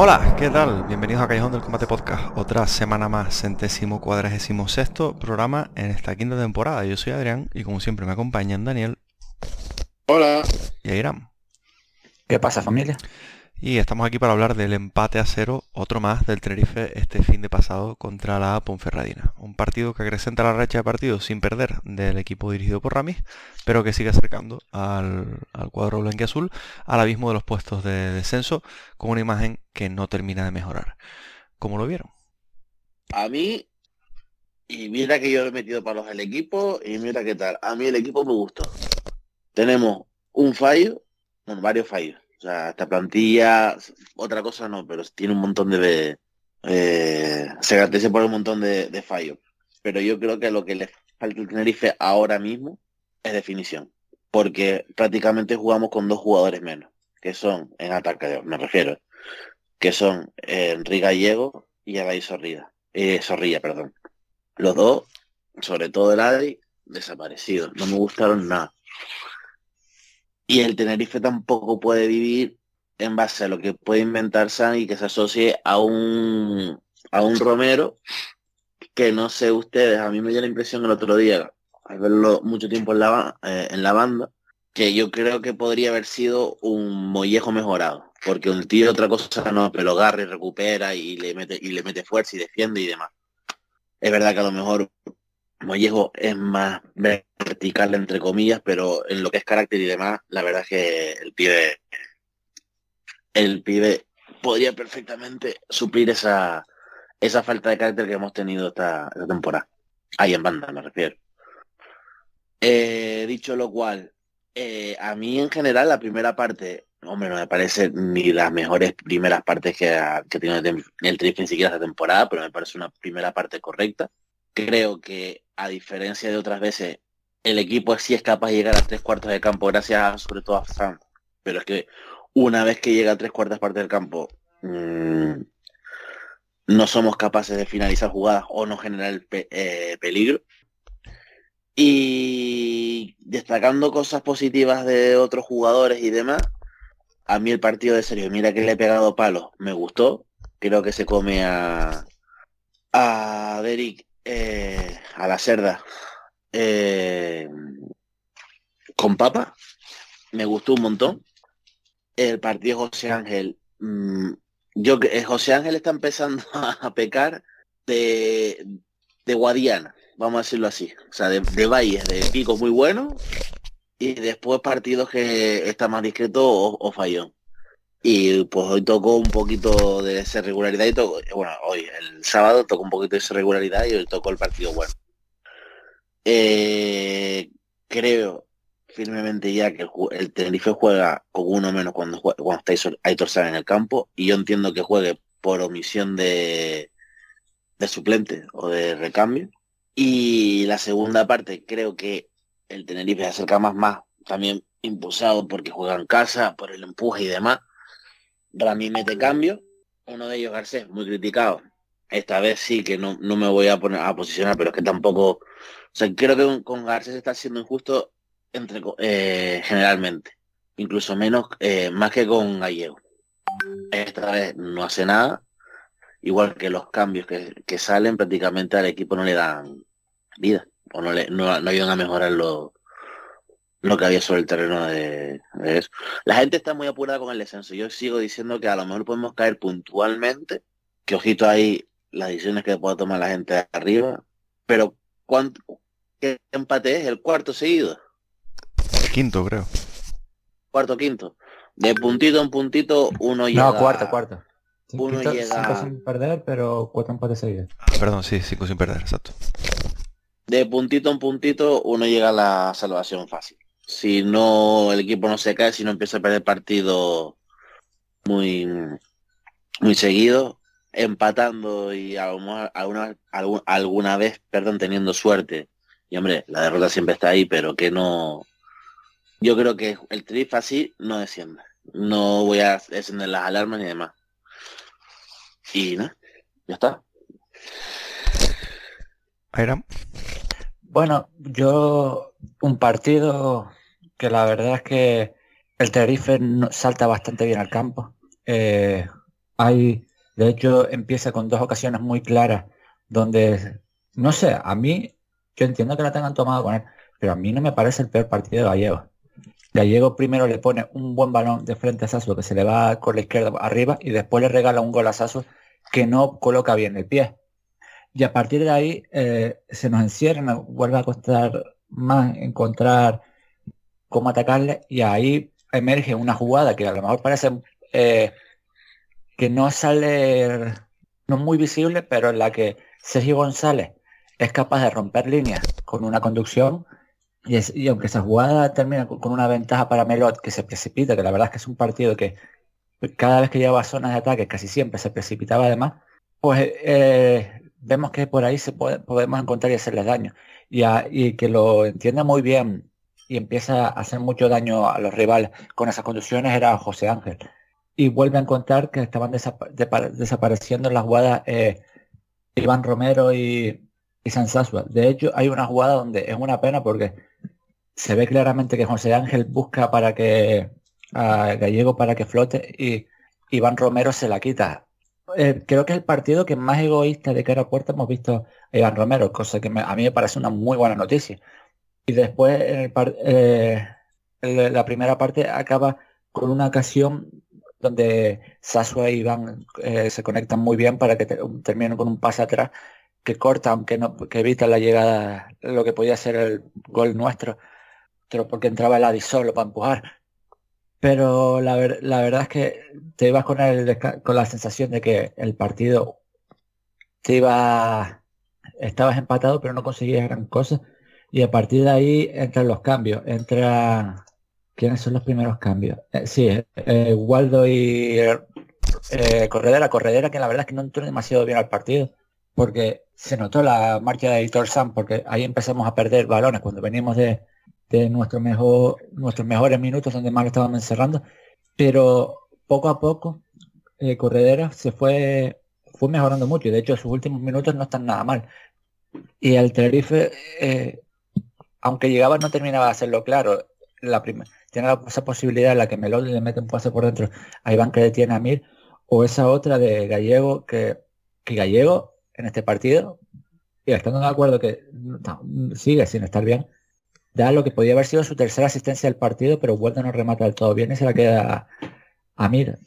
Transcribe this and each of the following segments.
Hola, ¿qué tal? Bienvenidos a Callejón del Combate Podcast, otra semana más, centésimo cuadragésimo sexto programa en esta quinta temporada. Yo soy Adrián y como siempre me acompañan Daniel. Hola. Y Airam. ¿Qué pasa familia? Y estamos aquí para hablar del empate a cero, otro más del Tenerife este fin de pasado contra la Ponferradina. Un partido que acrecenta la racha de partidos sin perder del equipo dirigido por Ramis, pero que sigue acercando al, cuadro blanco y azul al abismo de los puestos de descenso con una imagen que no termina de mejorar. ¿Cómo lo vieron? A mí, y mira que yo he metido palos al equipo, y mira qué tal. A mí el equipo me gustó. Tenemos un fallo, bueno, varios fallos o sea, esta plantilla, otra cosa no, pero tiene un montón de... Eh, se caracteriza por un montón de, fallos. Pero yo creo que lo que le falta al Tenerife ahora mismo es definición. Porque prácticamente jugamos con dos jugadores menos, que son, en ataque, me refiero, que son eh, Enrique Gallego y Adai Zorrilla. Eh, Zorrilla, perdón. Los dos, sobre todo el Adri, desaparecidos. No me gustaron nada. Y el Tenerife tampoco puede vivir en base a lo que puede inventar San y que se asocie a un, a un Romero que no sé ustedes, a mí me dio la impresión el otro día, al verlo mucho tiempo en la, eh, en la banda, que yo creo que podría haber sido un mollejo mejorado, porque un tío otra cosa no, pero agarra y recupera y le mete, y le mete fuerza y defiende y demás. Es verdad que a lo mejor Mollejo es más vertical, entre comillas, pero en lo que es carácter y demás, la verdad es que el pibe, el pibe podría perfectamente suplir esa, esa falta de carácter que hemos tenido esta, temporada. Ahí en banda, me refiero. Eh, dicho lo cual, eh, a mí en general la primera parte, hombre, no me parece ni las mejores primeras partes que ha, que tiene el Trife ni siquiera esta temporada, pero me parece una primera parte correcta. Creo que a diferencia de otras veces, el equipo sí es capaz de llegar a tres cuartos de campo gracias sobre todo a Sam. Pero es que una vez que llega a tres cuartas partes del campo, mm, no somos capaces de finalizar jugadas o no generar eh, peligro. Y destacando cosas positivas de otros jugadores y demás, a mí el partido de serio, mira que le he pegado palos, me gustó. Creo que se come a, a Derek eh, a la cerda eh, con papa. Me gustó un montón. El partido José Ángel. Mm, yo que eh, José Ángel está empezando a pecar de, de Guadiana, vamos a decirlo así. O sea, de, de valles, de pico muy bueno y después partidos que está más discreto o, o fallón. Y pues hoy tocó un poquito de esa regularidad y tocó, bueno, hoy, el sábado tocó un poquito de esa regularidad y hoy tocó el partido bueno. Eh, creo firmemente ya que el, Tenerife juega con uno menos cuando, jue- cuando está Aitor- en el campo y yo entiendo que juegue por omisión de, de suplente o de recambio. Y la segunda parte creo que el Tenerife se acerca más más, también impulsado porque juega en casa, por el empuje y demás. Rami mete cambio, uno de ellos Garcés, muy criticado. Esta vez sí que no, no me voy a poner a posicionar, pero es que tampoco, o sea, creo que con, con Garcés está siendo injusto entre eh, generalmente, incluso menos, eh, más que con Gallego. Esta vez no hace nada, igual que los cambios que, que salen prácticamente al equipo no le dan vida, o no, le, no, no ayudan a mejorar lo, lo que había sobre el terreno de, de eso. La gente está muy apurada con el descenso. Yo sigo diciendo que a lo mejor podemos caer puntualmente, que ojito ahí las decisiones que pueda tomar la gente de arriba, pero ¿cuánto, ¿qué empate es? ¿El cuarto seguido? El quinto, creo. Cuarto, quinto. De puntito en puntito uno llega... No, cuarto, cuarto. Uno Cinco, llega- cinco sin perder, pero cuatro empates seguidos. Ah, perdón, sí, cinco sin perder, exacto. de puntito en puntito uno llega a la salvación fácil. Si no, el equipo no se cae, si no empieza a perder partido muy, muy seguido, empatando y a lo mejor alguna, algún- alguna vez, perdón, teniendo suerte. Y hombre, la derrota siempre está ahí, pero que no... Yo creo que el trif así no desciende. No voy a encender las alarmas ni demás. Y nada, ya está. Bueno, yo un partido que la verdad es que el Tenerife salta bastante bien al campo. Eh, hay, de hecho, empieza con dos ocasiones muy claras donde, no sé, a mí, yo entiendo que la tengan tomado con él, pero a mí no me parece el peor partido de Gallego. Gallego primero le pone un buen balón de frente a Sasso que se le va con la izquierda arriba y después le regala un gol a Sasso que no coloca bien el pie. Y a partir de ahí eh, se nos encierra, nos vuelve a costar más encontrar cómo atacarle y ahí emerge una jugada que a lo mejor parece eh, que no sale, no muy visible, pero en la que Sergio González es capaz de romper líneas con una conducción y, aunque esa jugada termina con, una ventaja para Melot que se precipita, que la verdad es que es un partido que cada vez que lleva zonas de ataque casi siempre se precipitaba además, pues eh, vemos que por ahí se puede- podemos encontrar y hacerles daño. Y, y que lo entienda muy bien y empieza a hacer mucho daño a los rivales con esas conducciones era José Ángel. Y vuelve a encontrar que estaban desapareciendo en las jugadas eh, Iván Romero y, y Sansasua. De hecho, hay una jugada donde es una pena porque se ve claramente que José Ángel busca para que a Gallego para que flote y Iván Romero se la quita. Eh, creo que es el partido que más egoísta de cara a puerta hemos visto a Iván Romero, cosa que me- a mí me parece una muy buena noticia. Y después en el par- eh, la primera parte acaba con una ocasión donde Sasua e Iván eh, se conectan muy bien para que te- terminen con un pase atrás que corta, aunque no, que evita la llegada, lo que podía ser el gol nuestro, pero porque entraba el Adi solo para empujar. Pero la, la verdad es que te ibas con, el, con la sensación de que el partido te iba, estabas empatado, pero no conseguías gran cosa. Y a partir de ahí entran los cambios. Entra, ¿quiénes son los primeros cambios? Eh, sí, eh, Waldo y eh, Corredera. Corredera que la verdad es que no entró demasiado bien al partido porque se notó la marcha de Editor Sam, porque ahí empezamos a perder balones cuando venimos de, de nuestro mejor, nuestros mejores minutos donde más estábamos encerrando. Pero poco a poco, eh, Corredera se fue, fue mejorando mucho y de hecho sus últimos minutos no están nada mal. Y el Tenerife, eh, aunque llegaba no terminaba de hacerlo claro. La tiene esa posibilidad en la que Melody le mete un pase por dentro a Iván que detiene a Mir, o esa otra de Gallego que, Gallego en este partido, y estando de acuerdo que sigue sin estar bien, da lo que podía haber sido su tercera asistencia del partido, pero vuelta no remata del todo bien y se la queda a, a Mir.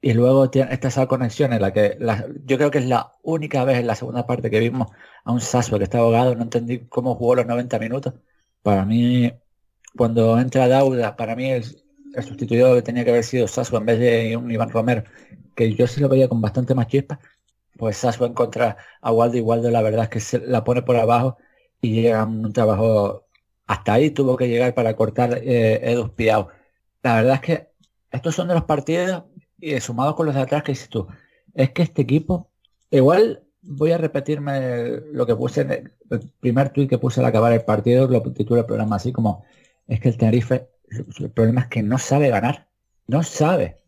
Y luego tiene esta esa conexión en la que yo creo que es la única vez en la segunda parte que vimos a un Sasua que está ahogado, no entendí cómo jugó los 90 minutos. Para mí, cuando entra Dauda, para mí el, el sustituido que tenía que haber sido Sasua en vez de un Iván Romero, que yo sí lo veía con bastante más chispa, pues Sasua encuentra a Waldo y Waldo la verdad es que se la pone por abajo y llega a un trabajo hasta ahí tuvo que llegar para cortar eh, Edu Piau. La verdad es que estos son de los partidos y sumados con los de atrás que dices tú. Es que este equipo, igual voy a repetirme lo que puse el primer tuit que puse al acabar el partido, lo titulé el programa así como es que el Tenerife, el problema es que no sabe ganar, no sabe.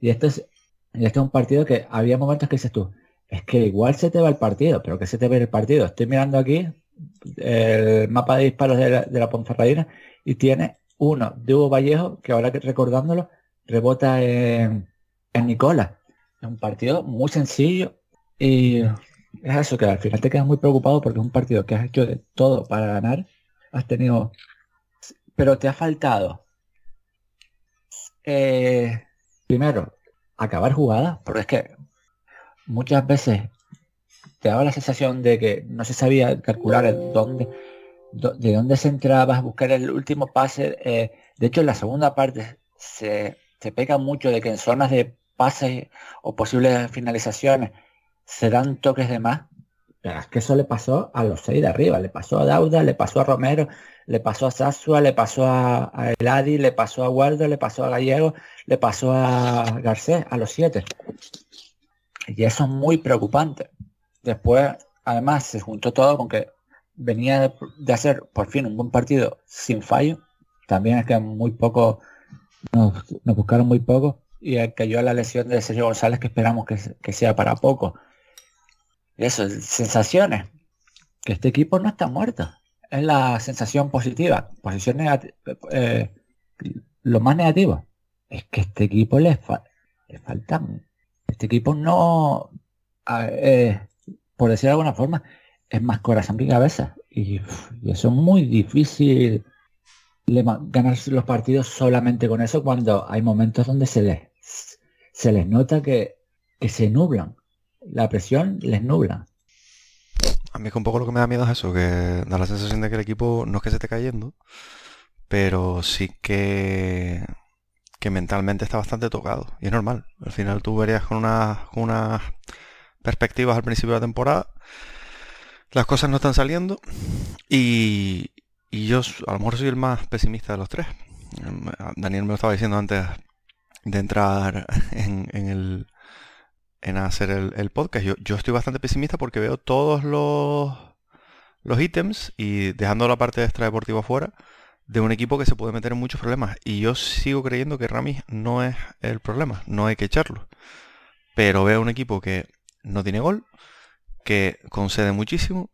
Y este es, este es un partido que había momentos que dices tú, es que igual se te va el partido, pero que se te ve el partido. Estoy mirando aquí el mapa de disparos de la, de la y tiene uno de Hugo Vallejo, que ahora que recordándolo, rebota en, en Nicola. Es un partido muy sencillo y es eso que al final te quedas muy preocupado porque es un partido que has hecho de todo para ganar. Has tenido, pero te ha faltado eh, primero acabar jugada, porque es que muchas veces te daba la sensación de que no se sabía calcular dónde, de dónde se entraba, buscar el último pase. Eh, de hecho, en la segunda parte se, se pega mucho de que en zonas de pase o posibles finalizaciones se dan toques de más. Pero es que eso le pasó a los seis de arriba, le pasó a Dauda, le pasó a Romero, le pasó a Sasua, le pasó a, a Eladi, le pasó a Waldo, le pasó a Gallego, le pasó a Garcés, a los siete. Y eso es muy preocupante. Después, además, se juntó todo con que venía de, hacer por fin un buen partido sin fallo. También es que muy poco, nos, buscaron muy poco. Y cayó la lesión de Sergio González que esperamos que, sea para poco. Eso, sensaciones. Que este equipo no está muerto. Es la sensación positiva. Posición negativa. Eh, lo más negativo es que este equipo le, le faltan este equipo no, eh, por decir de alguna forma, es más corazón que cabeza. Y, eso es muy difícil ganar los partidos solamente con eso cuando hay momentos donde se les, se les nota que, se nublan. La presión les nubla. A mí es que un poco lo que me da miedo es eso, que da la sensación de que el equipo no es que se esté cayendo, pero sí que que mentalmente está bastante tocado. Y es normal. Al final tú verías con, unas perspectivas al principio de la temporada. Las cosas no están saliendo. Y, y yo a lo mejor soy el más pesimista de los tres. Daniel me lo estaba diciendo antes de entrar en, el en hacer el, podcast. Yo, yo, estoy bastante pesimista porque veo todos los, los ítems y dejando la parte de extra deportiva fuera, de un equipo que se puede meter en muchos problemas. Y yo sigo creyendo que Ramis no es el problema, no hay que echarlo. Pero veo un equipo que no tiene gol, que concede muchísimo,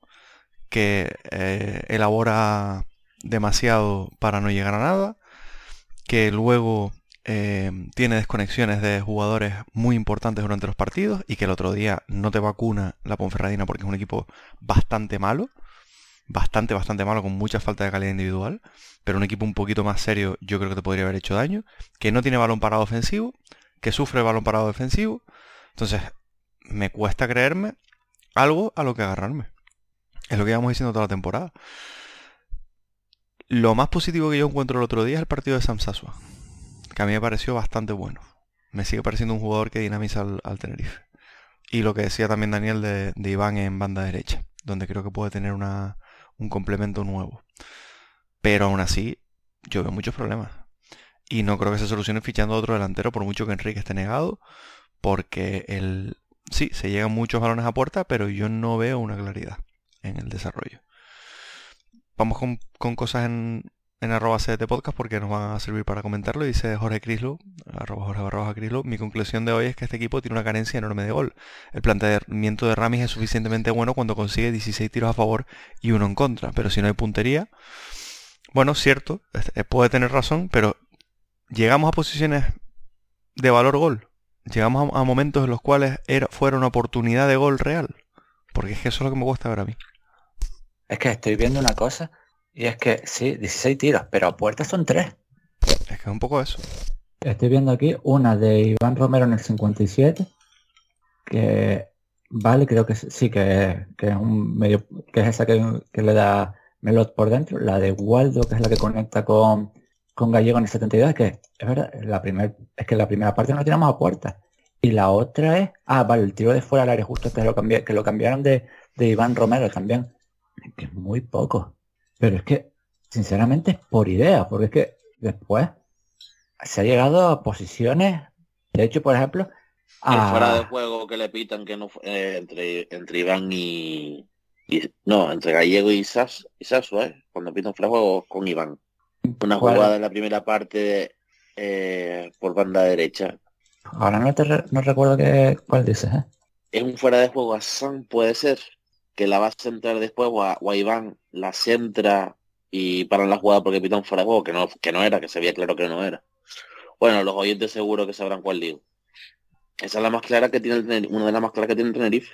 que eh, elabora demasiado para no llegar a nada, que luego eh, tiene desconexiones de jugadores muy importantes durante los partidos y que el otro día no te vacuna la Ponferradina porque es un equipo bastante malo bastante, bastante malo, con mucha falta de calidad individual, pero un equipo un poquito más serio yo creo que te podría haber hecho daño, que no tiene balón parado ofensivo, que sufre balón parado defensivo, entonces me cuesta creerme algo a lo que agarrarme. Es lo que íbamos diciendo toda la temporada. Lo más positivo que yo encuentro el otro día es el partido de Sam Sasua, que a mí me pareció bastante bueno. Me sigue pareciendo un jugador que dinamiza al, Tenerife. Y lo que decía también Daniel de Iván en banda derecha, donde creo que puede tener una, un complemento nuevo. Pero aún así, yo veo muchos problemas. Y no creo que se solucione fichando otro delantero, por mucho que Enrique esté negado, porque el sí, se llegan muchos balones a puerta, pero yo no veo una claridad en el desarrollo. Vamos con, con cosas en, en arroba CDT Podcast porque nos van a servir para comentarlo. Dice Jorge Crislo, arroba Jorge Barroja Crislo, mi conclusión de hoy es que este equipo tiene una carencia enorme de gol. El planteamiento de Ramis es suficientemente bueno cuando consigue 16 tiros a favor y uno en contra. Pero si no hay puntería, bueno, cierto, eh, puede tener razón, pero llegamos a posiciones de valor gol. Llegamos a, momentos en los cuales era, fuera una oportunidad de gol real. Porque es que eso es lo que me gusta ver a mí. Es que estoy viendo una cosa y es que sí, 16 tiros, pero a puertas son 3. Es que es un poco eso. Estoy viendo aquí una de Iván Romero en el 57, que vale, creo que sí, que, es un medio, que es esa que, le da Melot por dentro, la de Waldo, que es la que conecta con, con Gallego en el 72, que es verdad, la primer, es que la primera parte no tiramos a puertas. Y la otra es, ah, vale, el tiro de fuera al área justo que lo, cambié, que lo cambiaron de, de Iván Romero también, que es muy poco. Pero es que sinceramente es por idea, porque es que después se ha llegado a posiciones, de hecho, por ejemplo, a... fuera de juego que le pitan que no eh, entre, entre Iván y, no, entre Gallego y Sas, y ¿eh? cuando pitan fuera de juego con Iván. Una jugada en la primera parte eh, por banda derecha. Ahora no te no recuerdo qué cuál dices, ¿eh? Es un fuera de juego a San, puede ser, que la va a centrar después o a, Iván la centra y paran la jugada porque pitan fuera de que no, que no era, que se veía claro que no era. Bueno, los oyentes seguro que sabrán cuál digo. Esa es la más clara que tiene el una de las más claras que tiene el Tenerife.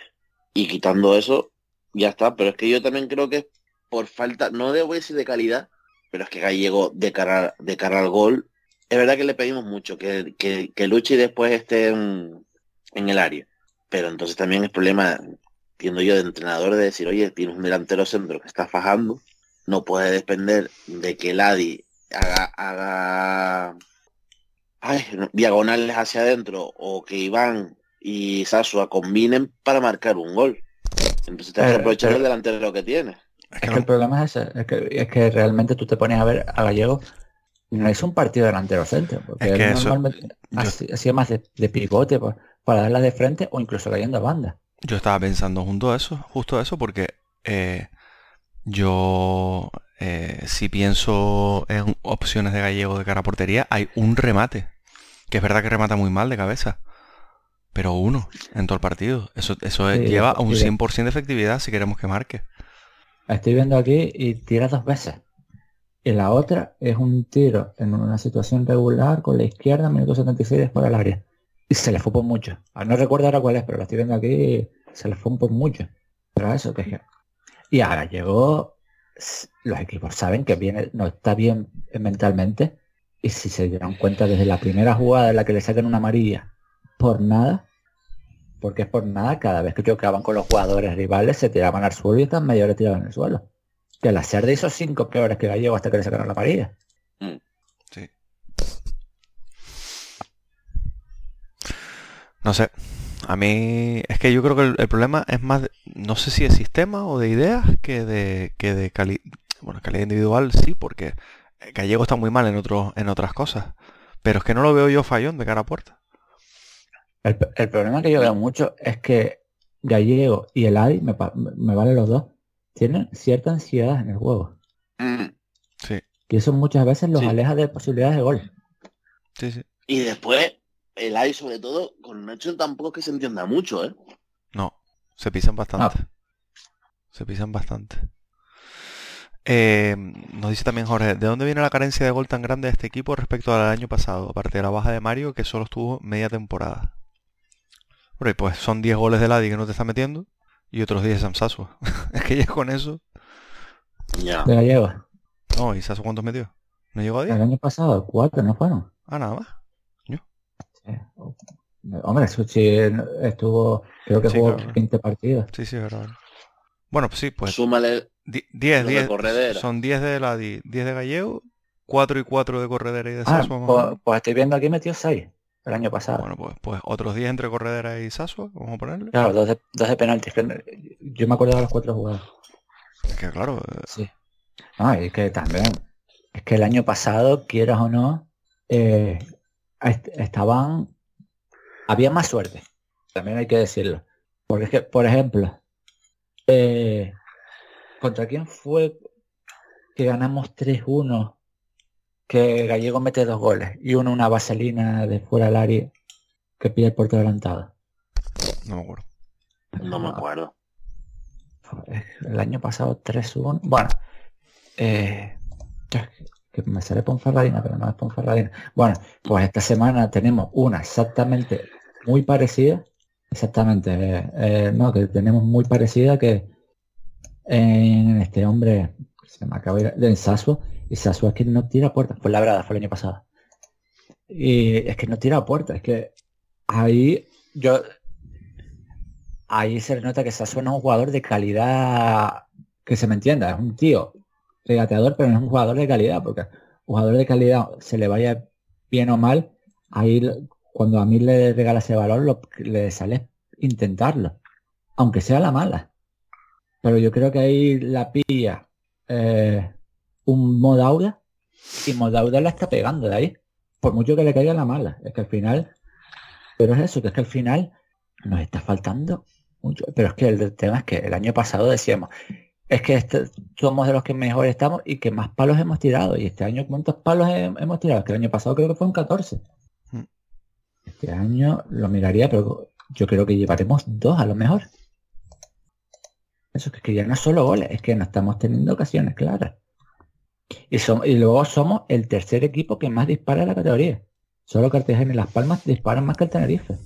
Y quitando eso, ya está. Pero es que yo también creo que por falta, no debo decir de calidad, pero es que Gallego de cara, de cara al gol, es verdad que le pedimos mucho, que, que, que luche y después esté en, el área. Pero entonces también es problema, entiendo yo, de entrenador de decir, oye, tienes un delantero centro que está fajando, no puede depender de que el Adi haga, haga diagonales hacia adentro o que Iván y Sasua combinen para marcar un gol. Entonces vas a aprovechar el delantero que tiene. Es que, el problema es ese, es que, es que realmente tú te pones a ver a Gallego no es un partido delantero centro, porque normalmente hacía más de, pivote para darla de frente o incluso cayendo a banda. Yo estaba pensando junto a eso, justo a eso, porque eh, yo eh, si pienso en opciones de gallego de cara a portería, hay un remate que es verdad que remata muy mal de cabeza. Pero uno en todo el partido. Eso, eso lleva a un 100% de efectividad si queremos que marque. Estoy viendo aquí y tira dos veces. Y la otra es un tiro en una situación regular con la izquierda, minuto 76 después del área. Y se le fue por mucho. Ah, no recuerdo ahora cuál es, pero lo estoy viendo aquí se le fue por mucho. Pero eso que es Y ahora llegó... Los equipos saben que viene, no está bien mentalmente y si se dieron cuenta desde la primera jugada en la que le sacan una amarilla por nada, porque es por nada, cada vez que chocaban con los jugadores rivales se tiraban al suelo y están medio retirados en el suelo. Que la de hizo cinco peores que Gallego hasta que le sacaron la amarilla. Mm. Sí. No sé. A mí es que yo creo que el, problema es más, no sé si de sistema o de ideas que de, que de calidad. Bueno, calidad individual sí, porque Gallego está muy mal en, otros en otras cosas. Pero es que no lo veo yo fallón de cara a puerta. El, problema que yo veo mucho es que Gallego y el Adi, me, me vale los dos, tienen cierta ansiedad en el juego. Mm. Sí. Que eso muchas veces los aleja de posibilidades de gol. Sí, sí. Y después, el Adi sobre todo, con Nacho tampoco es que se entienda mucho, ¿eh? No, se pisan bastante. Se pisan bastante. Eh, nos dice también Jorge, ¿de dónde viene la carencia de gol tan grande de este equipo respecto al año pasado? Aparte de la baja de Mario, que solo estuvo media temporada. pues son 10 goles de Ladi que no te está metiendo y otros 10 de Samsasu. es que ya con eso... Ya. ¿Te la lleva? No, ¿y Sasu cuántos metió? ¿No llegó a 10? El año pasado, 4, ¿no fueron? Ah, nada más. Hombre, Suchi estuvo, creo que jugó 20 partidos. Sí, sí, verdad. Bueno, pues sí, pues... Súmale 10, 10. Son 10 de la 10 de Gallego, 4 y 4 de Corredera y de ah, Pues, pues, estoy viendo aquí metió 6 el año pasado. Bueno, pues, pues otros 10 entre Corredera y Sasua, vamos a ponerle. Claro, dos de, dos de penaltis. Yo me acuerdo de los cuatro jugados. Es que claro. Eh, sí. No, es que también. Es que el año pasado, quieras o no, eh, estaban. Había más suerte. También hay que decirlo. Porque es que, por ejemplo, eh, ¿Contra quién fue que ganamos 3-1? Que Gallego mete dos goles y uno una vaselina de fuera del área que pide el puerto adelantado. No me acuerdo. No me acuerdo. El año pasado 3-1. Bueno, eh, que me sale Ponferradina, pero no es Ponferradina. Bueno, pues esta semana tenemos una exactamente muy parecida. Exactamente, eh, eh, no, que tenemos muy parecida que en este hombre, se me acaba de, de Sasua, y Sasua es que no tira puertas, fue la verdad, fue el año pasado. Y es que no tira puertas, es que ahí yo ahí se nota que Sasua no es un jugador de calidad que se me entienda, es un tío regateador, pero no es un jugador de calidad, porque jugador de calidad se le vaya bien o mal, ahí cuando a mí le regala ese valor, lo, le sale intentarlo, aunque sea la mala. Pero yo creo que ahí la pilla eh, un Modauda y Modauda la está pegando de ahí. Por mucho que le caiga la mala. Es que al final, pero es eso, que es que al final nos está faltando mucho. Pero es que el tema es que el año pasado decíamos, es que este, somos de los que mejor estamos y que más palos hemos tirado. Y este año, ¿cuántos palos hemos tirado? Que el año pasado creo que fue un 14. Hmm. Este año lo miraría, pero yo creo que llevaremos dos a lo mejor. Eso es que ya no es solo goles, es que no estamos teniendo ocasiones claras. Y, y luego somos el tercer equipo que más dispara en la categoría. Solo Cartagena y Las Palmas disparan más que el Tenerife.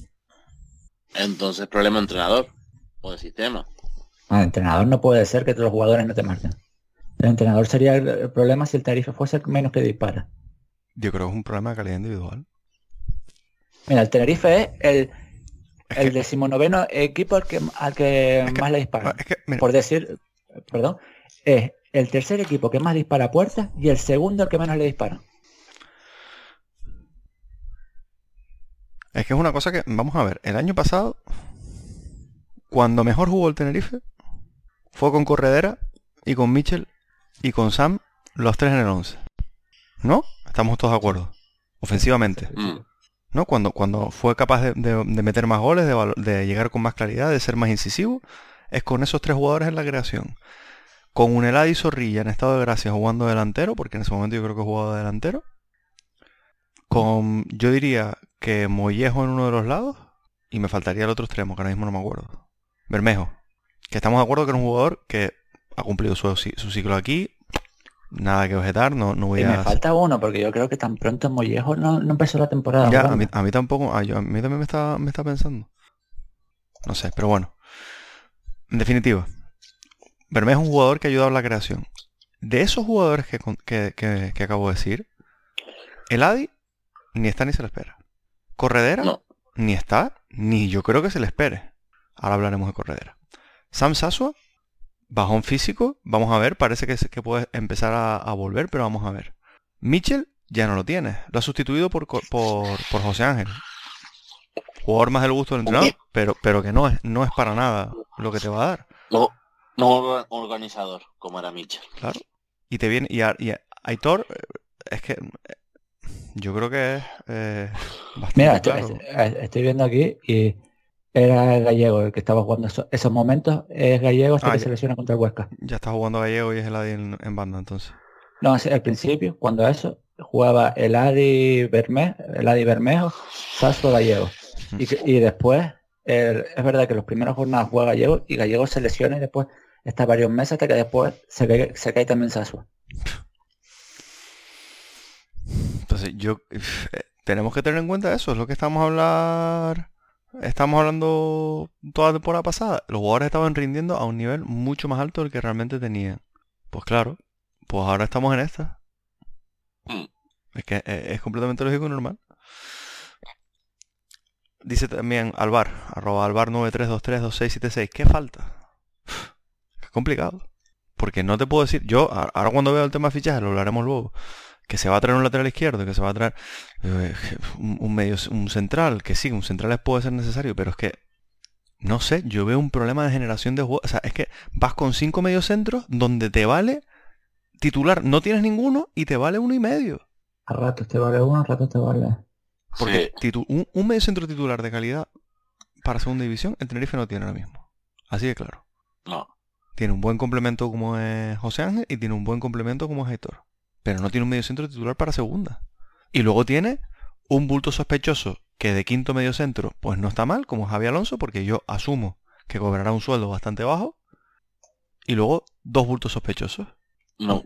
Entonces, problema entrenador o de sistema. Ah, el entrenador no puede ser que todos los jugadores no te marquen. El entrenador sería el problema si el Tenerife fuese menos que dispara. Yo creo que es un problema de calidad individual. Mira, el Tenerife es el el decimonoveno equipo al que, al que más le dispara. Por decir, perdón, es el tercer equipo que más dispara a puertas y el segundo el que menos le dispara. Es que es una cosa que, vamos a ver, el año pasado, cuando mejor jugó el Tenerife, fue con Corredera y con Mitchell y con Sam, los tres en el 11. ¿No? Estamos todos de acuerdo. Ofensivamente. Mm. ¿no? Cuando, cuando fue capaz de, meter más goles, de, llegar con más claridad, de ser más incisivo, es con esos tres jugadores en la creación. Con un Eladi Zorrilla en estado de gracia jugando delantero, porque en ese momento yo creo que jugado delantero. Con, yo diría que Mollejo en uno de los lados, y me faltaría el otro extremo, que ahora mismo no me acuerdo. Bermejo. Que estamos de acuerdo que es un jugador que ha cumplido su, su ciclo aquí, nada que objetar, no, no voy y a... Me falta uno, porque yo creo que tan pronto Mollejo no, no empezó la temporada. Ya, a mí, a mí, tampoco, a, yo, a, mí también me está, me está pensando. No sé, pero bueno. En definitiva, Bermejo es un jugador que ha ayudado a la creación. De esos jugadores que, que, que, acabo de decir, el Adi ni está ni se le espera. Corredera ni está, ni yo creo que se le espere. Ahora hablaremos de Corredera. Sam Sasua Bajón físico, vamos a ver, parece que, que puede empezar a, volver, pero vamos a ver. Mitchell ya no lo tiene, lo ha sustituido por, por, por José Ángel. Jugador más del gusto del entrenador, pero, pero que no es, no es para nada lo que te va a dar. No, no organizador, como era Mitchell. Claro. Y te viene, y, y Aitor, eh, es que eh, yo creo que es eh, Mira, estoy viendo aquí y era el gallego el que estaba jugando esos, momentos. Es gallego hasta ah, que se lesiona contra el Huesca. Ya está jugando gallego y es el Adi en, banda entonces. No, al principio, cuando eso, jugaba el Adi Bermejo, el Adi Bermejo, Sasso Gallego. Y, después, es verdad que los primeros jornadas juega Gallego y Gallego se lesiona y después está varios meses hasta que después se cae, se cae también Sasso. Entonces yo eh, tenemos que tener en cuenta eso, es lo que estamos a hablar estamos hablando toda la temporada pasada, los jugadores estaban rindiendo a un nivel mucho más alto del que realmente tenían. Pues claro, pues ahora estamos en esta. Mm. Es que eh, es, completamente lógico y normal. Dice también Alvar, arroba alvar 93232676. ¿Qué falta? Es complicado. Porque no te puedo decir, yo ahora cuando veo el tema de fichaje, lo hablaremos luego que se va a traer un lateral izquierdo, que se va a traer eh, un, medio, un central, que sí, un central puede ser necesario, pero es que, no sé, yo veo un problema de generación de juegos. O sea, es que vas con cinco mediocentros donde te vale titular, no tienes ninguno y te vale uno y medio. A ratos te vale uno, a ratos te vale. Porque un, un mediocentro titular de calidad para segunda división, el Tenerife no tiene ahora mismo. Así de claro. No. Tiene un buen complemento como es José Ángel y tiene un buen complemento como es Héctor pero no tiene un mediocentro titular para segunda. Y luego tiene un bulto sospechoso que de quinto mediocentro pues no está mal, como Javi Alonso, porque yo asumo que cobrará un sueldo bastante bajo. Y luego dos bultos sospechosos. No,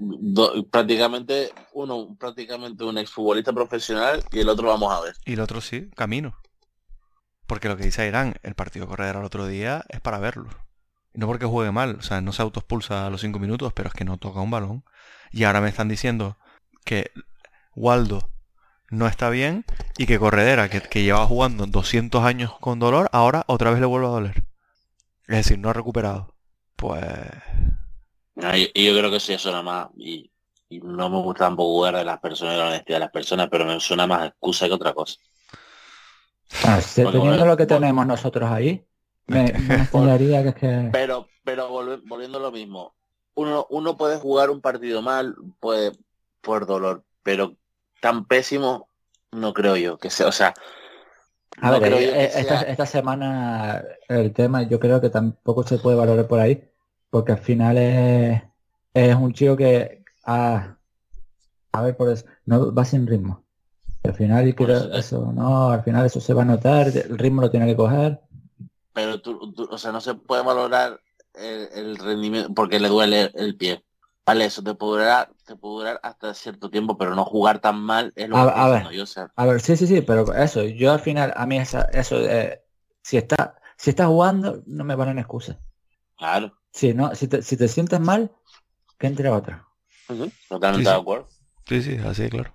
prácticamente uno, prácticamente un exfutbolista profesional y el otro vamos a ver. Y el otro sí, camino. Porque lo que dice Irán, el partido corredor al otro día es para verlo. Y no porque juegue mal, o sea, no se autoexpulsa a los cinco minutos, pero es que no toca un balón. Y ahora me están diciendo que Waldo no está bien y que Corredera, que, que lleva jugando 200 años con dolor, ahora otra vez le vuelve a doler. Es decir, no ha recuperado. Pues... y yo, creo que sí, eso nada más. Y, no me gusta tampoco jugar de las personas y la honestidad de las personas, pero me suena más excusa que otra cosa. Ah, teniendo lo que tenemos nosotros ahí, me, me que Pero, pero volviendo a lo mismo, uno, uno puede jugar un partido mal, puede por dolor, pero tan pésimo no creo yo que sea, o sea, a ver, eh, esta, semana el tema yo creo que tampoco se puede valorar por ahí, porque al final es, es un chico que a ver por eso, no va sin ritmo. Al final eso, no, al final eso se va a notar, el ritmo lo tiene que coger. Pero tú, o sea, no se puede valorar el, rendimiento porque le duele el pie. Vale, eso te puede durar, te puede durar hasta cierto tiempo, pero no jugar tan mal es lo a, que a ver, yo, a ver, sí, sí, sí, pero eso, yo al final, a mí esa, eso, si está, si estás jugando, no me ponen excusas. Claro. Si no, si te, si te sientes mal, que entre otro. Totalmente de acuerdo. Sí, sí, así, claro.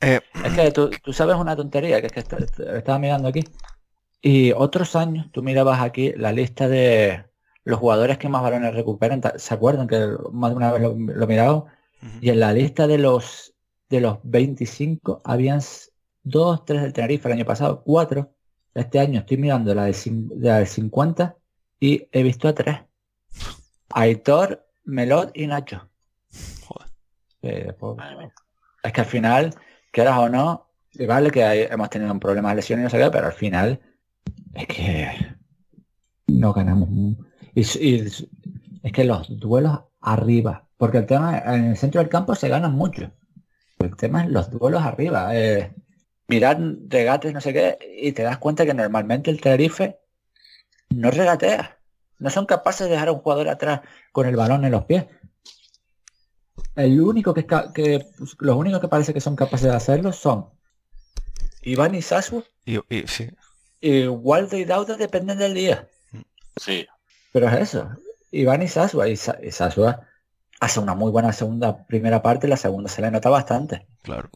Eh, es que tú, sabes una tontería, que es que estaba mirando aquí. Y otros años, tú mirabas aquí la lista de los jugadores que más balones recuperan. ¿Se acuerdan que más de una vez lo, lo mirado? Y en la lista de los de los 25 habían dos, tres del Tenerife el año pasado, cuatro. Este año estoy mirando la de, la 50 y he visto a tres. Aitor, Melot y Nacho. Eh, pues, es que al final quieras o no, vale que hemos tenido un problema de lesiones y no sé qué, pero al final es que no ganamos. Y, es que los duelos arriba, porque el tema en el centro del campo se ganan mucho. El tema es los duelos arriba. Eh, mirar regates, no sé qué, y te das cuenta que normalmente el Tenerife no regatea. No son capaces de dejar a un jugador atrás con el balón en los pies. El único que, que pues, los únicos que parece que son capaces de hacerlo son Iván y Sasu. Y, y, sí. y Waldo y Dauda dependen del día. Sí. Pero es eso. Iván y Sasua. Y, Sasua hace una muy buena segunda primera parte y la segunda se le nota bastante. Claro.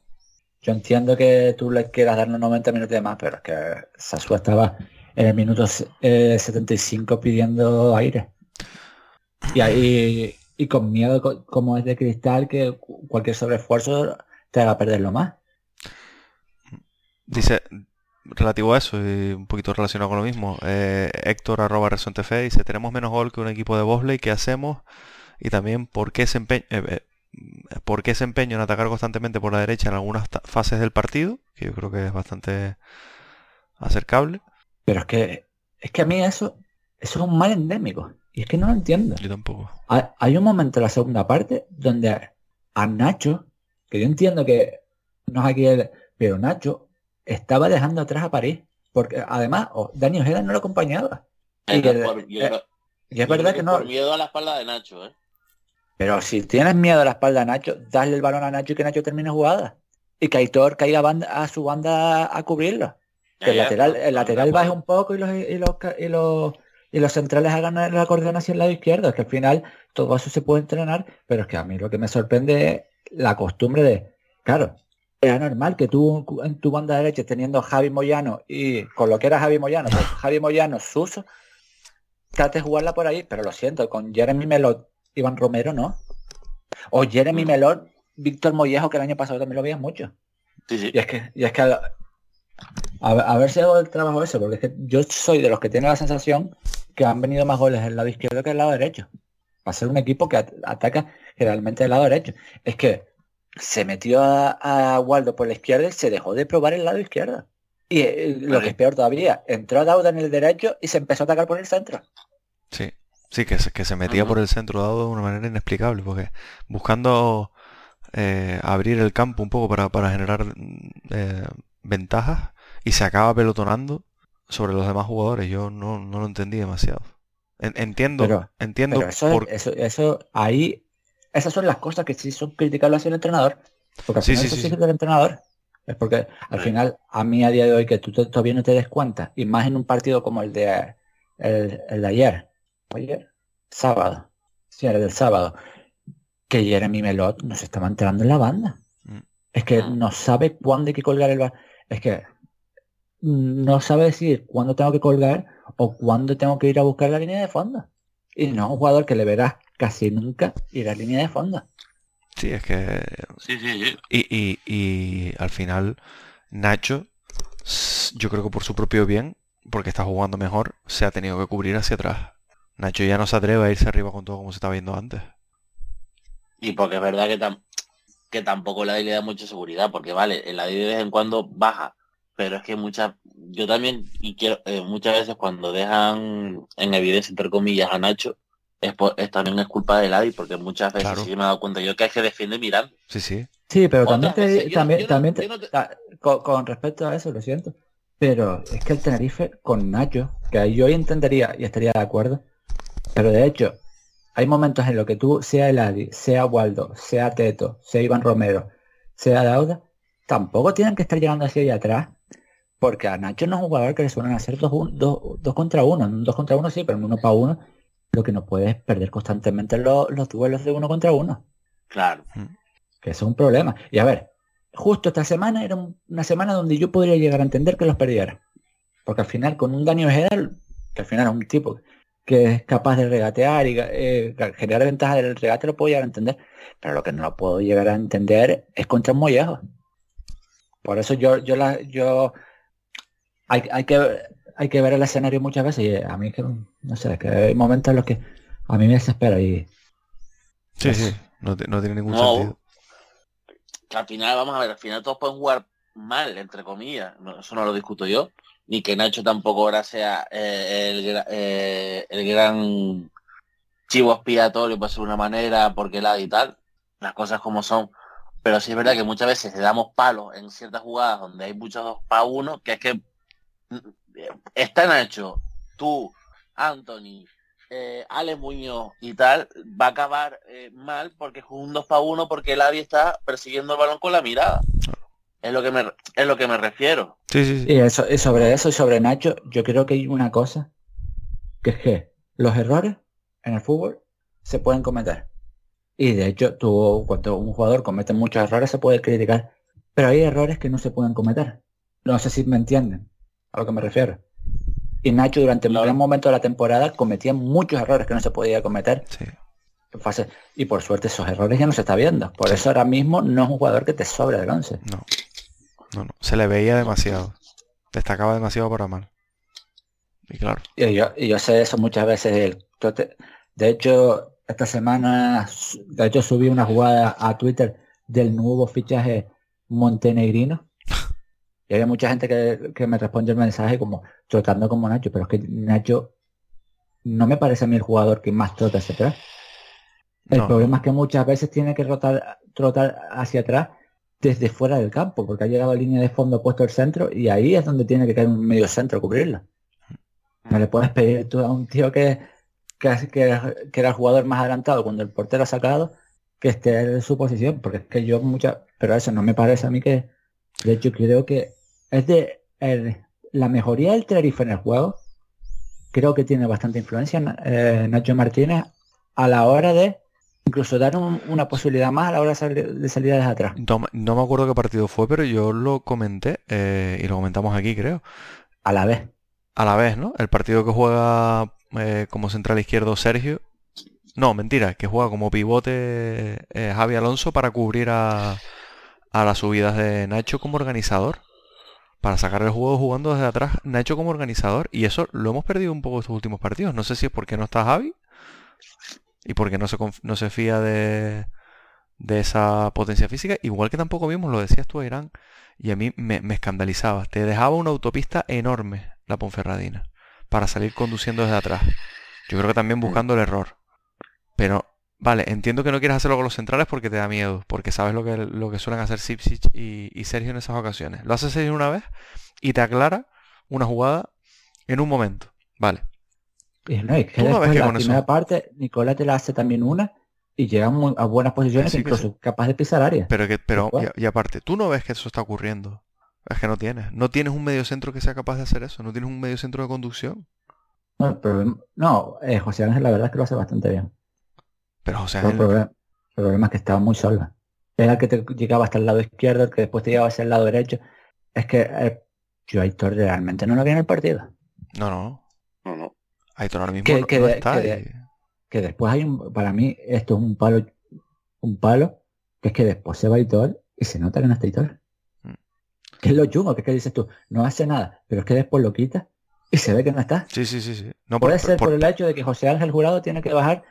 Yo entiendo que tú le quieras darnos 90 minutos de más, pero es que Sasua estaba en el minuto 75 eh, pidiendo aire. Y ahí y con miedo como es de cristal que cualquier sobreesfuerzo te haga perderlo más. Dice, relativo a eso y un poquito relacionado con lo mismo, eh, Héctor arroba fe dice, tenemos menos gol que un equipo de Bosley, ¿qué hacemos? Y también, ¿por qué ese empeño, eh, eh, ¿por qué ese empeño en atacar constantemente por la derecha en algunas fases del partido? Que yo creo que es bastante acercable. Pero es que, es que a mí eso, eso es un mal endémico. Y es que no lo entiendo. Yo tampoco. Hay, un momento en la segunda parte donde a Nacho, que yo entiendo que no es aquí el, pero Nacho estaba dejando atrás a París. Porque además, Daniel Ojeda no lo acompañaba. Y, eh, es verdad que, no. Por miedo a la espalda de Nacho, ¿eh? Pero si tienes miedo a la espalda de Nacho, dale el balón a Nacho y que Nacho termine jugada. Y que Aitor caiga a su banda a cubrirlo. el lateral, el lateral baje un poco y los, y los, y los y los centrales hagan la hacia el lado izquierdo. Es que al final todo eso se puede entrenar, pero es que a mí lo que me sorprende es la costumbre de, claro, era normal que tú en tu banda derecha teniendo a Javi Moyano y con lo que era Javi Moyano, pues Javi Moyano, Suso, trate de jugarla por ahí, pero lo siento, con Jeremy Melot, Iván Romero no. O Jeremy Melot, Víctor Mollejo, que el año pasado también lo veías mucho. Y es que, y es que a, ver si hago el trabajo ese, porque es que yo soy de los que tiene la sensación que han venido más goles del lado izquierdo que del lado derecho. Va a ser un equipo que ataca generalmente del lado derecho. Es que se metió a, Waldo por la izquierda y se dejó de probar el lado izquierdo. Y eh, lo que es peor todavía, entró a Dauda en el derecho y se empezó a atacar por el centro. Sí, sí, que se, que se metía por el centro Dauda de una manera inexplicable, porque buscando eh, abrir el campo un poco para, para generar eh, ventajas y se acaba pelotonando sobre los demás jugadores. Yo no, no lo entendí demasiado. entiendo, entiendo. eso, eso, ahí, esas son las cosas que sí son criticables hacia el entrenador. Porque al final eso sí, del entrenador. Es porque al final, a mí a día de hoy, que tú todavía no te des cuenta, y más en un partido como el de el, de ayer, ayer, sábado, sí, el del sábado, que Jeremy Melot nos estaba entrando en la banda. Mm. Es que ah. no sabe cuándo hay que colgar el Es que no sabe decir cuándo tengo que colgar o cuándo tengo que ir a buscar la línea de fondo. Y no es un jugador que le verás casi nunca ir a la línea de fondo. Sí, es que... Sí, sí, Y, y, al final, Nacho, yo creo que por su propio bien, porque está jugando mejor, se ha tenido que cubrir hacia atrás. Nacho ya no se atreve a irse arriba con todo como se estaba viendo antes. Y porque es verdad que, tam- que tampoco la le da mucha seguridad, porque vale, el ADI de vez en cuando baja, pero es que muchas, yo también, y quiero, eh, muchas veces cuando dejan en evidencia, entre comillas, a Nacho, es, por- es también es culpa del ADI, porque muchas veces Claro. sí me he dado cuenta yo que es que defiende mirando. Sí, sí. Sí, pero también, te, yo también, yo no- también te- yo no te- con, con respecto a eso, lo siento, pero es que el Tenerife con Nacho, que yo entendería y estaría de acuerdo, pero de hecho, hay momentos en los que tú, sea el Adi, sea Waldo, sea Teto, sea Iván Romero, sea Dauda, tampoco tienen que estar llegando hacia allá atrás, porque a Nacho no es un jugador que le suelen hacer dos, un- dos, dos contra uno, un dos contra uno sí, pero en uno para uno, lo que no puedes perder constantemente los, los duelos de uno contra uno Claro. que eso es un problema. Y a ver, justo esta semana era un- una semana donde yo podría llegar a entender que los perdiera. Porque al final con un Dani Ojeda, que al final es un tipo que es capaz de regatear y eh, generar ventaja del regate, lo puedo llegar a entender. Pero lo que no lo puedo llegar a entender es contra un mollejo. Por eso yo, yo la, yo hay, hay que hay que ver el escenario muchas veces y a mí que no sé, es que hay momentos en los que a mí me desespera y Sí, Pues- sí. No, te- no tiene ningún No. sentido. que al final, vamos a ver, al final todos pueden jugar mal, entre comillas, no, eso no lo discuto yo, ni que Nacho tampoco ahora sea eh, el, eh, el gran chivo expiatorio, por ser una manera, porque la y tal, las cosas como son. Pero sí es verdad que muchas veces le damos palos en ciertas jugadas donde hay muchos dos para uno, que es que está Nacho, tú, Anthony, eh, Ale Muñoz y tal, va a acabar eh, mal porque es un 2 para 1 porque el Avi está persiguiendo el balón con la mirada. Es lo que me es lo que me refiero. Sí, sí, sí. Y, eso, y sobre eso y sobre Nacho, yo creo que hay una cosa, que es que los errores en el fútbol se pueden cometer. Y de hecho, tú, cuando un jugador comete muchos errores se puede criticar, pero hay errores que no se pueden cometer. No sé si me entienden a lo que me refiero. Y Nacho durante Claro. un momento de la temporada cometía muchos errores que no se podía cometer Sí. en fase. Y por suerte esos errores ya no se está viendo. Por eso ahora mismo no es un jugador que te sobra del 11. No. No, no. Se le veía demasiado. Destacaba demasiado para mal. Y claro. Y yo, y yo sé eso muchas veces. de hecho, esta semana, de hecho, subí una jugada a Twitter del nuevo fichaje montenegrino. Y había mucha gente que, que me responde el mensaje como trotando como Nacho, pero es que Nacho no me parece a mí el jugador que más trota hacia atrás. El No. problema es que muchas veces tiene que rotar, trotar hacia atrás desde fuera del campo, porque ha llegado a línea de fondo puesto el centro y ahí es donde tiene que caer un medio centro a cubrirla. No le puedes pedir tú a un tío que, que, que- que era el jugador más adelantado cuando el portero ha sacado que esté en su posición, porque es que yo muchas, pero eso no me parece a mí que, de hecho creo que es de el- la mejoría del Tenerife en el juego, creo que tiene bastante influencia eh, Nacho Martínez a la hora de incluso dar un- una posibilidad más a la hora de salir, de salir desde atrás. No, me- no me acuerdo qué partido fue, pero yo lo comenté eh, y lo comentamos aquí, creo. A la vez. A la vez, ¿no? El partido que juega eh, como central izquierdo Sergio. No, mentira, que juega como pivote eh, Javi Alonso para cubrir a, a las subidas de Nacho como organizador. Para sacar el juego jugando desde atrás, Nacho como organizador. Y eso lo hemos perdido un poco estos últimos partidos. No sé si es porque no está Javi y porque no se, no se fía de, de esa potencia física. Igual que tampoco vimos, lo decías tú, Irán, y a mí me, me escandalizaba. Te dejaba una autopista enorme la Ponferradina para salir conduciendo desde atrás. Yo creo que también buscando el error. Pero, vale, entiendo que no quieras hacerlo con los centrales porque te da miedo, porque sabes lo que, lo que suelen hacer Sipsic y, y Sergio en esas ocasiones. Lo hace Sergio una vez y te aclara una jugada en un momento. Vale. Y no, es que Tú no ves que la con eso- primera parte, Nicolás te la hace también una y llega a buenas posiciones, Sí, incluso capaz de pisar área. Pero que, pero, y, y aparte, tú no ves que eso está ocurriendo. Es que no tienes. No tienes un medio centro que sea capaz de hacer eso. No tienes un medio centro de conducción. No, no, eh, José Ángel la verdad es que lo hace bastante bien. Pero, sea, Pero el, problema, el problema es que estaba muy sola. Era el que te llegaba hasta el lado izquierdo, el que después te llegaba hacia el lado derecho. Es que eh, yo a Aitor realmente no lo vi en el partido. no, no. No, no. Aitor ahora mismo Que- no, que no está. que y- de- Que después hay un, para mí, esto es un palo, un palo, que es que después se va Aitor y se nota que no está Aitor. Mm. Que es lo chungo, que es que dices tú, no hace nada, pero es que después lo quita Y se ve que no está. Sí, sí, sí, sí. No, Puede ser por, el hecho de que José Ángel Jurado tiene que bajar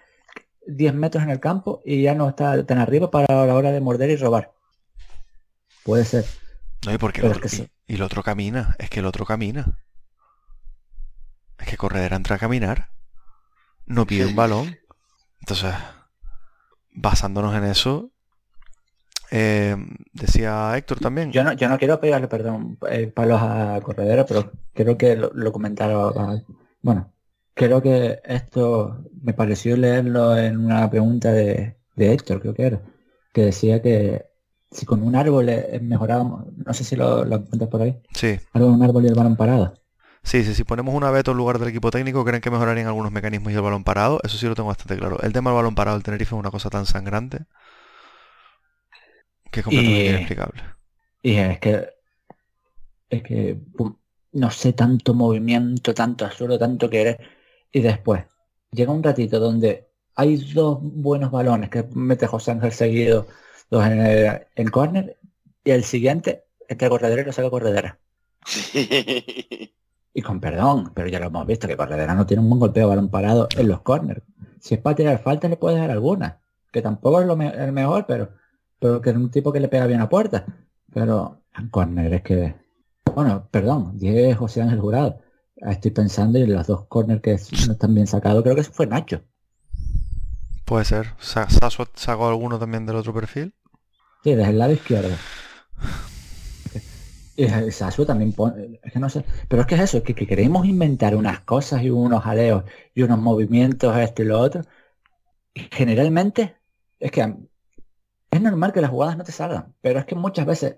10 metros en el campo y ya no está tan arriba para la hora de morder y robar. Puede ser. No, y porque el otro, es que sí. y, y el otro camina, es que el otro camina. Es que Corredera entra a caminar. No pide un balón. Entonces, basándonos en eso, eh, decía Héctor también. Yo no, yo no quiero pegarle, perdón, eh, palos a Corredera, pero creo que lo, lo comentaba. Bueno, creo que esto me pareció leerlo en una pregunta de, de Héctor, creo que era, que decía que si con un árbol mejorábamos, no sé si lo, lo encuentras por ahí, Sí, algo un árbol y el balón parado. sí, sí, si ponemos una veto en lugar del equipo técnico, ¿creen que mejorarían algunos mecanismos y el balón parado? Eso sí lo tengo bastante claro. El tema del balón parado del Tenerife es una cosa tan sangrante que es completamente Y- inexplicable. Y es que, es que, no sé, tanto movimiento, tanto absurdo, tanto querer. Y después, llega un ratito donde hay dos buenos balones que mete José Ángel seguido, dos en, el- en córner, y el siguiente, entre corredera y lo saca corredera. Y con perdón, pero ya lo hemos visto, que corredera no tiene un buen golpeo balón parado en los corners. Si es para tirar falta, le puedes dar alguna, que tampoco es lo me- el mejor, pero, pero que es un tipo que le pega bien a puerta. Pero en córner es que, bueno, perdón, dije José Ángel Jurado. Estoy pensando en los dos corners que están bien sacados, creo que eso fue Nacho. Puede ser. Sa- Sasu sacó alguno también del otro perfil. Sí, desde el lado izquierdo. Y Sasu también pone, es que no sé, pero es que es eso, es que, que queremos inventar unas cosas y unos jaleos y unos movimientos, esto y lo otro. Y generalmente, es que es normal que las jugadas no te salgan, pero es que muchas veces,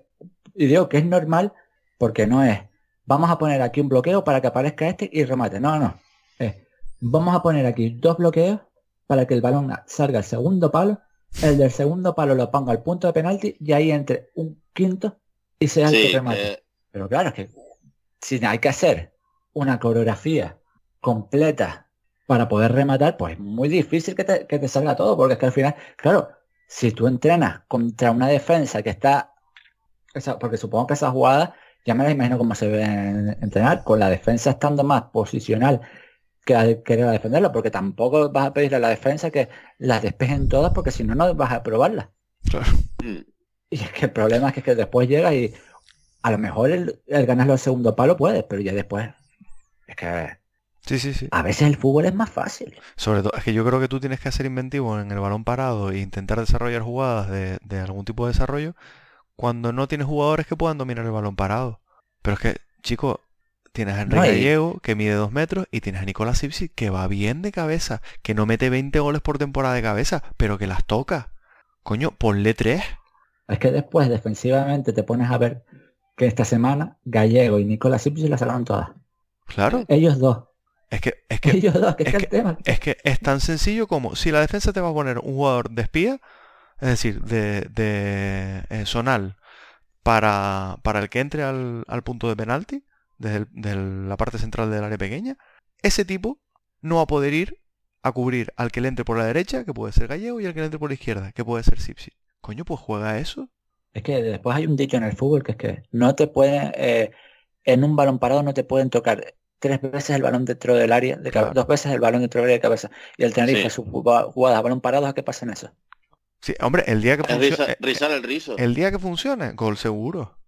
y digo que es normal porque no es, vamos a poner aquí un bloqueo para que aparezca este y remate. No, no, es, vamos a poner aquí dos bloqueos para que el balón salga al segundo palo el del segundo palo lo ponga al punto de penalti y ahí entre un quinto y sea el Sí, que remate. eh, Pero claro, es que si hay que hacer una coreografía completa para poder rematar, pues es muy difícil que te, que te salga todo, porque es que al final, claro, si tú entrenas contra una defensa que está, porque supongo que esa jugada, ya me la imagino cómo se ve en- entrenar, con la defensa estando más posicional que a querer defenderla, porque tampoco vas a pedirle a la defensa que las despejen todas, porque si no, no vas a probarlas. Claro. Y es que el problema es que, que después llega y a lo mejor el, el ganarlo al segundo palo puedes, pero ya después es que Sí, sí, sí. a veces el fútbol es más fácil. Sobre todo, es que yo creo que tú tienes que ser inventivo en el balón parado e intentar desarrollar jugadas de, de algún tipo de desarrollo cuando no tienes jugadores que puedan dominar el balón parado. Pero es que, chico, tienes a Enrique No, Gallego, que mide dos metros, y tienes a Nicolás Sipsi, que va bien de cabeza, que no mete 20 goles por temporada de cabeza, pero que las toca. Coño, ponle tres. Es que después defensivamente te pones a ver que esta semana Gallego y Nicolás Sipsi la sacaron todas. Claro. Ellos dos. Es que, es que Ellos dos, que es, es que el tema. Es que es tan sencillo como si la defensa te va a poner un jugador de espía, es decir, de, de eh, zonal, para, para el que entre al, al punto de penalti, desde, el- desde la parte central del área pequeña, ese tipo no va a poder ir a cubrir al que le entre por la derecha, que puede ser Gallego, y al que le entre por la izquierda, que puede ser Sipsi. Coño, pues juega eso. Es que después hay un dicho en el fútbol que es que no te pueden, eh, en un balón parado no te pueden tocar tres veces el balón dentro del área, de Claro. dos veces el balón dentro del área de cabeza. Y el Tenerife, Sí. su jugada jugada a balón parado, ¿a qué pasa en eso? Sí, hombre, el día que es funcione, rizar el rizo. el día que funcione, gol seguro.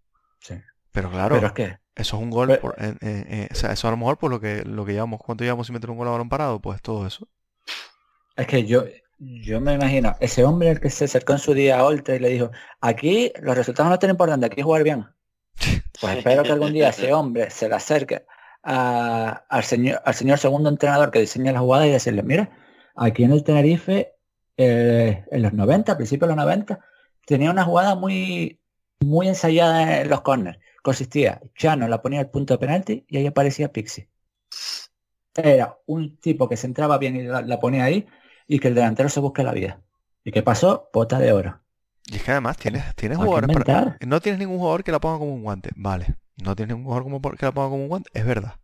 Sí. Pero claro, Pero es que Eso es un gol, Pero- por- o sea, eso a lo mejor por lo que lo que llevamos, ¿cuánto llevamos sin meter un gol a balón parado? Pues todo eso. Es que yo, yo me imagino, ese hombre el que se acercó en su día a Oltra y le dijo, aquí los resultados no son importantes, aquí jugar bien. Pues espero que algún día ese hombre se le acerque a- al, señor, al señor segundo entrenador que diseña la jugada y decirle, mira, aquí en el Tenerife, eh, en los 90, a principios de los 90, tenía una jugada muy, muy ensayada en los corners. Consistía, Chano la ponía al punto de penalti y ahí aparecía Pixie. Era un tipo que se entraba bien y la, la ponía ahí y que el delantero se busque la vida. ¿Y qué pasó? Pota de oro. Y es que además tienes, tienes jugadores para-. No tienes ningún jugador que la ponga como un guante. Vale. No tienes ningún jugador como que la ponga como un guante. Es verdad.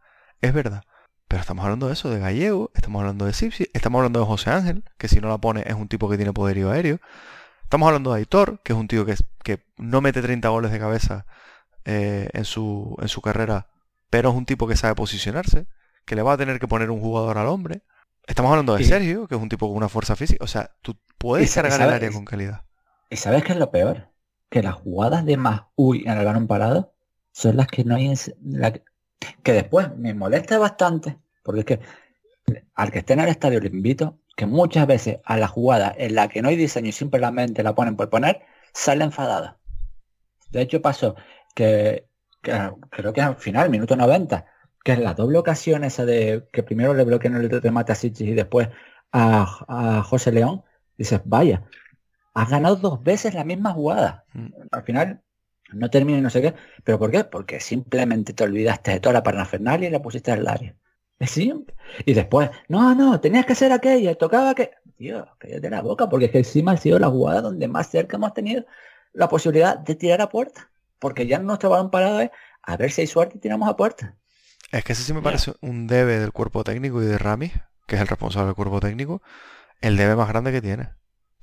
Es verdad. Pero estamos hablando de eso, de Gallego, estamos hablando de Sipsi, estamos hablando de José Ángel, que si no la pone es un tipo que tiene poderío aéreo. Estamos hablando de Aitor, que es un tío que, que no mete 30 goles de cabeza eh, en, su, en su carrera, pero es un tipo que sabe posicionarse, que le va a tener que poner un jugador al hombre. Estamos hablando de Sergio, que es un tipo con una fuerza física. O sea, tú puedes cargar el área con calidad. ¿Y sabes qué es lo peor? Que las jugadas de más uy en el balón parado son las que no hay en la que, después me molesta bastante, porque es que al que esté en el estadio le invito que muchas veces a la jugada en la que no hay diseño y simplemente la ponen por poner, sale enfadada. De hecho pasó que, que creo que al final, minuto 90, que es la doble ocasión esa de que primero le bloquean el remate a Sichis y después a, a José León, dices, vaya, has ganado dos veces la misma jugada. Mm. Al final no termina y no sé qué. ¿Pero por qué? Porque simplemente te olvidaste de toda la parafernalia y la pusiste al área. Es simple. Y después, no, no, tenías que hacer aquella, tocaba que... Tío, cállate la boca, porque es que encima ha sido la jugada donde más cerca hemos tenido la posibilidad de tirar a puerta. Porque ya nuestro balón parado es a ver si hay suerte y tiramos a puerta. Es que ese sí me parece un debe del cuerpo técnico y de Rami, que es el responsable del cuerpo técnico, el debe más grande que tiene.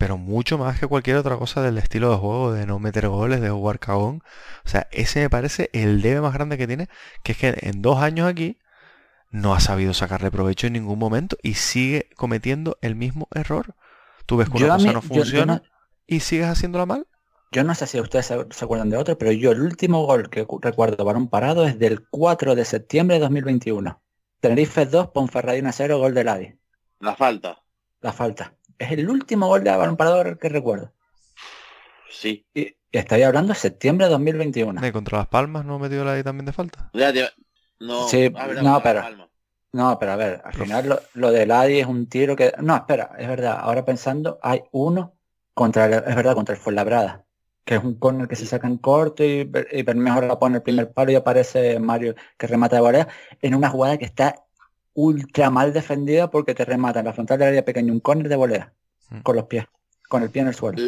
Pero mucho más que cualquier otra cosa del estilo de juego, de no meter goles, de jugar cagón. O sea, ese me parece el debe más grande que tiene, que es que en dos años aquí no ha sabido sacarle provecho en ningún momento y sigue cometiendo el mismo error. Tú ves que una Yo cosa mí- no yo- yo funciona no- y sigues haciéndola mal. Yo no sé si ustedes se, se acuerdan de otro, pero yo el último gol que cu- recuerdo balón parado es del 4 de septiembre de 2021. Tenerife 2, Ponferradina 0, gol de Ladi. La falta. La falta. Es el último gol de balón parado que recuerdo. Sí. Y, hablando de septiembre de 2021. Y contra las palmas no metió la ahí también de falta. Ya No, Sí, ah, no, pero-. No, pero a ver, al final lo, lo de Ladi es un tiro que... No, espera, es verdad. Ahora pensando, hay uno contra el, es verdad, contra el Fuenlabrada. Que es un corner que se saca en corto y, y Bermejo la pone el primer palo y aparece Mario que remata de volea en una jugada que está ultra mal defendida porque te remata en la frontal del área pequeña un corner de volea Mm. con los pies, con el pie en el suelo.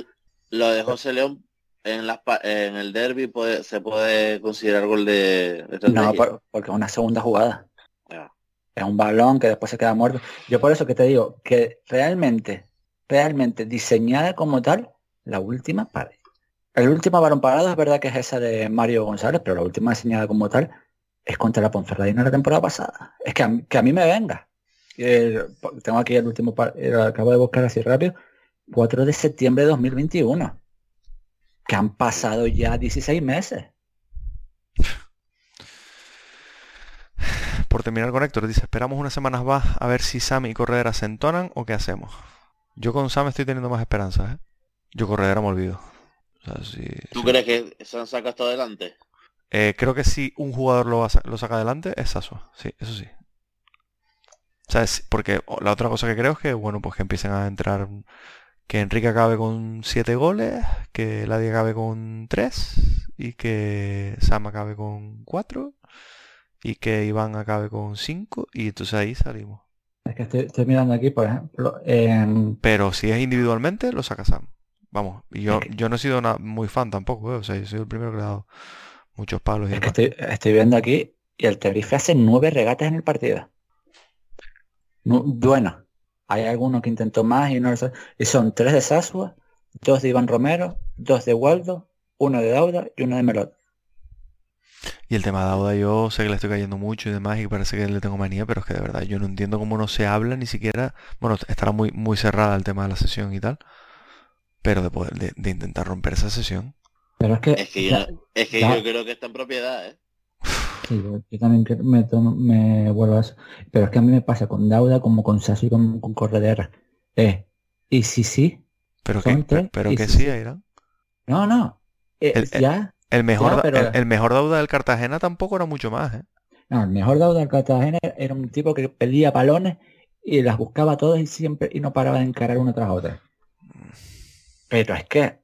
Lo de José León en, las pa- en el derby puede, se puede considerar gol de. No, por- porque es una segunda jugada. Ya. Es un balón que después se queda muerto. Yo por eso que te digo que realmente, realmente diseñada como tal, la última para el último balón parado es verdad que es esa de Mario González, pero la última diseñada como tal es contra la Ponferradina la temporada pasada. Es que a, mí- que a mí me venga. Eh, tengo aquí el último, par- eh, lo acabo de buscar así rápido, 4 de septiembre de 2021. Que han pasado ya 16 meses. Por terminar con Héctor, dice, esperamos unas semanas más a ver si Sam y Corredera se entonan o qué hacemos. Yo con Sam estoy teniendo más esperanzas, ¿eh? Yo Corredera me olvido. O sea, si- ¿Tú si- crees que se han sacado hasta adelante? Eh, creo que si un jugador lo, saca adelante es Sasua. Sí, eso sí. O sea, es- porque la otra cosa que creo es que, bueno, pues que empiecen a entrar... Que Enrique acabe con 7 goles, que Ladia acabe con 3 y que Sam acabe con 4 y que Iván acabe con 5 y entonces ahí salimos. Es que estoy, estoy mirando aquí, por ejemplo, Pero si es individualmente, lo saca Sam. Vamos, yo, yo no he sido una, muy fan tampoco, ¿eh? O sea, yo soy el primero que le ha dado muchos palos y Es que estoy, estoy viendo aquí y el Tenerife hace nueve regates en el partido. Nu- bueno, hay alguno que intentó más y no lo sé. Y son tres de Sasua, dos de Iván Romero, dos de Waldo, uno de Dauda y uno de Melot. Y el tema de Dauda yo sé que le estoy cayendo mucho y demás y parece que le tengo manía, pero es que de verdad yo no entiendo cómo no se habla ni siquiera, bueno, estará muy, muy cerrada el tema de la sesión y tal, pero de poder, de, de intentar romper esa sesión. Pero es que, Es que, ya- yo, es que ya- yo creo que está en propiedad, ¿eh? sí, yo, yo también me, tomo- me vuelvo a eso. Pero es que a mí me pasa con Dauda como con Sasu y con, con Corredera. Eh, y si sí, Pero que, tres pero que sí, sí, sí. No, no. eh, El- ya, El mejor, Ya, da- pero- el, el mejor Dauda del Cartagena tampoco era mucho más, ¿eh? No, el mejor Dauda del Cartagena era un tipo que pedía balones y las buscaba todas y siempre y no paraba de encarar una tras otra. Pero es que,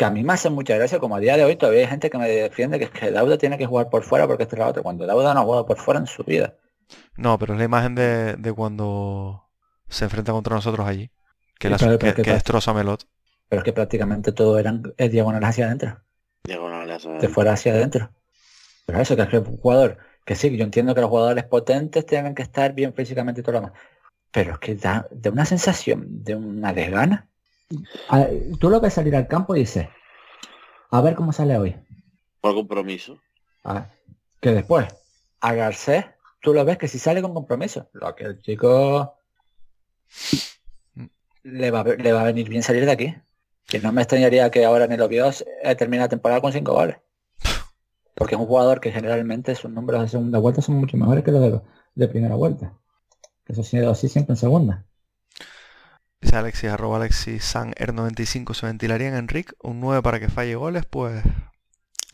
que a mí me hace mucha gracia como a día de hoy todavía hay gente que me defiende que es que Dauda tiene que jugar por fuera porque esto es la otra. Cuando Dauda no ha jugado por fuera en su vida. No, pero es la imagen de, de cuando se enfrenta contra nosotros allí, que, Sí, la- que, pero ¿qué que pasa? destroza Melot. Pero es que prácticamente todo eran eh, diagonales hacia adentro. Diagonales, De ¿sabes? fuera hacia adentro. Pero eso, que es que un jugador, que sí, yo entiendo que los jugadores potentes tengan que estar bien físicamente y todo lo demás. Pero es que da, da una sensación de una desgana. A- Tú lo ves salir al campo y dices, a ver cómo sale hoy. Por compromiso. Ah, que después, a Garcés, tú lo ves que si sale con compromiso. Lo que el chico le va, a- le va a venir bien salir de aquí. Que no me extrañaría que ahora en el Obios eh, termine la temporada con cinco goles. Porque es un jugador que generalmente sus números de segunda vuelta son mucho mejores que los de, de primera vuelta. Que eso así siempre en segunda. Dice Alexis, arroba Alexis San R95, se ventilaría en Enric, un 9 para que falle goles, pues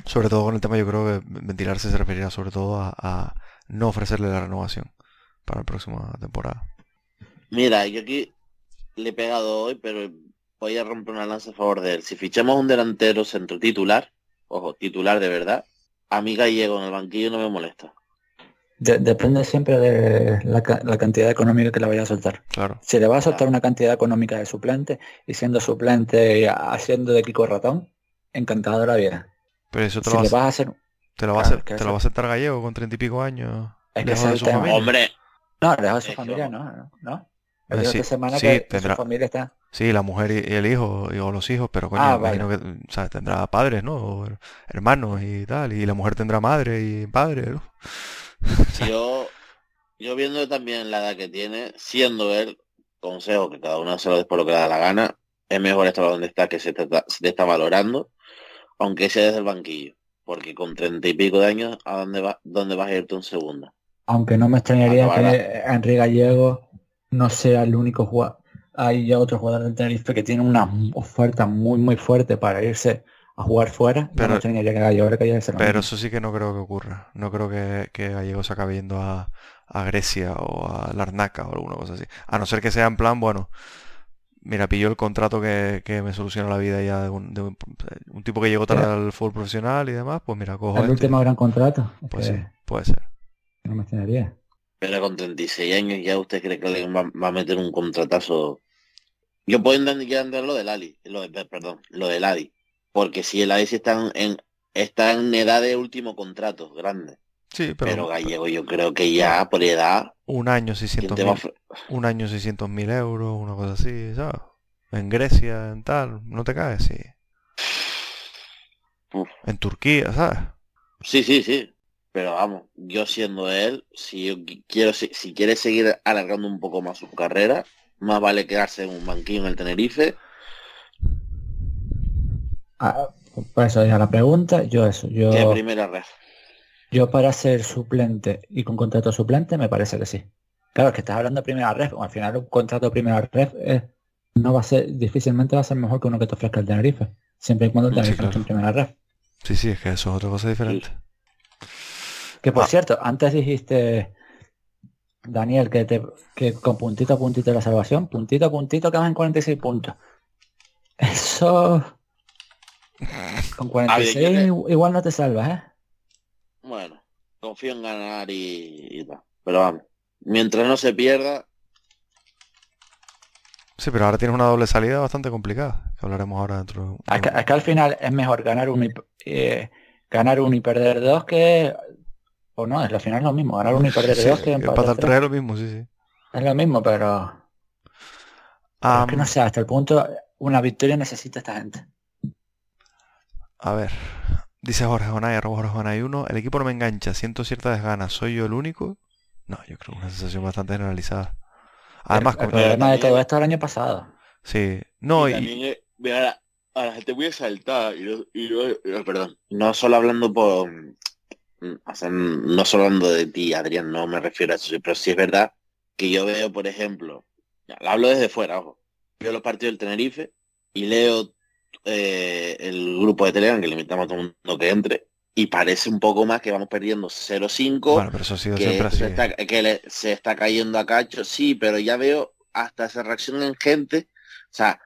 sobre todo con el tema yo creo que ventilarse se referirá sobre todo a, a no ofrecerle la renovación para la próxima temporada. Mira, yo aquí le he pegado hoy, pero voy a romper una lanza a favor de él. Si fichamos un delantero centro titular, ojo, titular de verdad, a mí Gallego en el banquillo no me molesta. De- depende siempre de la, ca- la cantidad económica que le vaya a soltar. Claro, Si le va a soltar Claro. una cantidad económica de suplente y siendo suplente y haciendo de Kiko Ratón, encantado de la vida. pero eso te Si lo, le va, a- vas a hacer... te lo va a hacer- que te lo va a aceptar gallego con treinta y pico años. Es que de es su el tema. familia. Hombre, No, lejos de su que, familia, no, no, no. El día sí, de semana sí, que tendrá- su familia está... Sí, la mujer y, el hijo, y- o los hijos, pero coño, Ah, imagino que o sea, tendrá padres, ¿no? O her- hermanos y tal, y la mujer tendrá madre y padre, ¿no? Yo, yo viendo también la edad que tiene, siendo él, consejo que cada uno se lo por lo que le da la gana, es mejor estar donde está que se te, está- se te está valorando, aunque sea desde el banquillo. Porque con treinta y pico de años, ¿a dónde, va, dónde vas a irte un segundo? Aunque no me extrañaría Acabará. que Enrique Gallego no sea el único jugador. Hay ya otro jugador del Tenerife que tiene una oferta muy muy fuerte para irse a jugar fuera. no Pero- me extrañaría que Gallego le cayera ese Pero eso sí que no creo que ocurra. No creo que, que Gallego se acabe yendo a, a Grecia o a Larnaca o alguna cosa así. A no ser que sea en plan, bueno, mira, pillo el contrato que, que me soluciona la vida ya de un, de un- un tipo que llegó tarde Pero- al fútbol profesional y demás, pues mira, cojo el esto y- último gran contrato. es Pues que sí, puede ser. no me extrañaría. Pero con 36 años ya usted cree que le va, va a meter un contratazo. Yo puedo entender ya entender lo del Ali, lo de, perdón, lo del Adi. Porque si el sí está en, está en edad de último contrato, grande. Sí, Pero, pero, Gallego yo creo que ya por edad, un año ¿quién 600 te va a mil, un año 600 mil euros, una cosa así, ¿sabes? En Grecia, en tal, no te caes, sí. Uf. En Turquía, ¿sabes? Sí, sí, sí. Pero vamos, yo siendo él, si yo qui- quiero, si, si quiere seguir alargando un poco más su carrera, más vale quedarse en un banquillo en el Tenerife. Ah, por eso es la pregunta. Yo eso. Yo, que primera red. yo para ser suplente y con contrato suplente me parece que sí. Claro, es que estás hablando de primera red. Al final un contrato de primera red eh, no va a ser, difícilmente va a ser mejor que uno que te ofrezca el Tenerife. Siempre y cuando el Sí, claro. en primera red. Sí, sí, es que eso es otra cosa diferente. Que por Ah. cierto, antes dijiste, Daniel, que, te, que con puntito a puntito la salvación, puntito a puntito quedan 46 puntos. Eso... Con 46 ¿quién es? igual no te salvas, ¿eh? Bueno, confío en ganar y, y tal. Pero vamos, mientras no se pierda, Sí, pero ahora tienes una doble salida bastante complicada, que hablaremos ahora dentro de un... Es que, es que al final es mejor ganar uno y, eh, ganar uno y perder dos que... O no, es al final es lo mismo, ganar uno y perder Sí, dos que empatar empatar tres. es lo mismo, sí, sí. Es lo mismo, pero... pero es que no sé, hasta el punto, una victoria necesita esta gente. A ver, dice Jorge Jonay, arroba Jorge Jonay 1, el equipo no me engancha, siento cierta desgana, ¿soy yo el único? No, yo creo que una sensación bastante generalizada. Además, el, el problema de todo esto el año pasado. sí, no, y y, también mira, la, a la gente muy exaltada y, y y- perdón no solo hablando por mm, o sea, no solo hablando de ti Adrián no me refiero a eso pero sí es verdad que yo veo por ejemplo ya, lo hablo desde fuera ojo veo los partidos del Tenerife y leo eh, el grupo de Telegram que le invitamos a todo el mundo que entre y parece un poco más que vamos perdiendo 0-5 bueno, pero eso ha sido que, siempre así. se está, que le- se está cayendo a cacho, sí, pero ya veo hasta esa reacción en gente, o sea,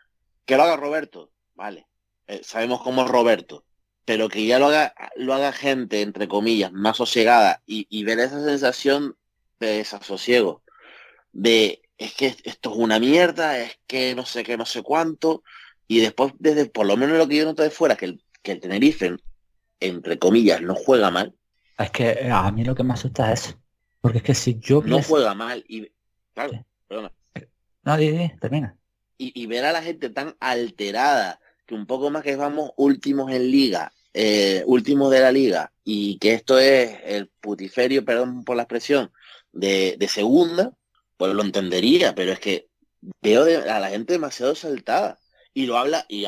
que lo haga Roberto, vale, eh, sabemos cómo es Roberto, pero que ya lo haga, lo haga gente, entre comillas, más sosegada y, y ver esa sensación de desasosiego, de es que esto es una mierda, es que no sé qué, no sé cuánto, y después, desde por lo menos lo que yo noto de fuera, que el, que el Tenerife, entre comillas, no juega mal, Es que eh, a mí lo que me asusta es eso. Porque es que si yo no pienso- juega mal, y claro, Sí. perdona, No, di, di, termina. y, y ver a la gente tan alterada que un poco más que vamos últimos en liga eh, último de la liga y que esto es el putiferio, perdón por la expresión, de, de segunda, pues lo entendería, pero es que veo a la gente demasiado saltada. Y lo habla, y,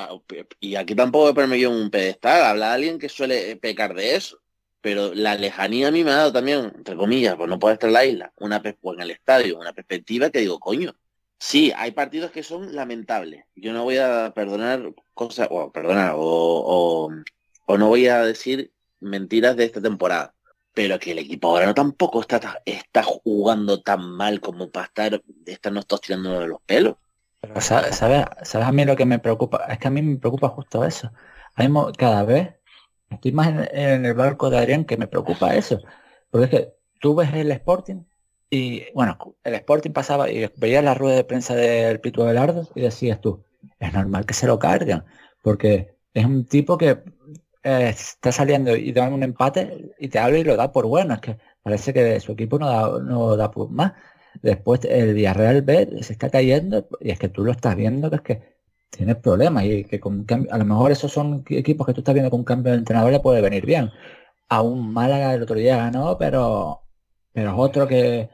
y aquí tampoco me permitido un pedestal, habla alguien que suele pecar de eso. Pero la lejanía a mí me ha dado también, entre comillas, pues no puede estar en la isla, una o en el estadio, una perspectiva que digo, coño, sí, hay partidos que son lamentables. Yo no voy a perdonar cosas, o perdonar, o, o, no voy a decir mentiras de esta temporada. Pero que el equipo ahora no tampoco está, está jugando tan mal como para estar, estarnos todos tirando de los pelos. Pero ¿sabes, sabes, a mí lo que me preocupa? Es que a mí me preocupa justo eso. A cada vez estoy más en, el barco de Adrián que me preocupa eso. Porque es que tú ves el Sporting y, bueno, el Sporting pasaba y veías la rueda de prensa del Pito Velardo y decías tú, es normal que se lo carguen. Porque es un tipo que eh, está saliendo y da un empate y te habla y lo da por bueno. Es que parece que su equipo no da, no da más. Después el Villarreal B se está cayendo y es que tú lo estás viendo que es que tiene problemas y que con a lo mejor esos son equipos que tú estás viendo con un cambio de entrenador le puede venir bien. A un Málaga el otro día ganó, pero pero es otro que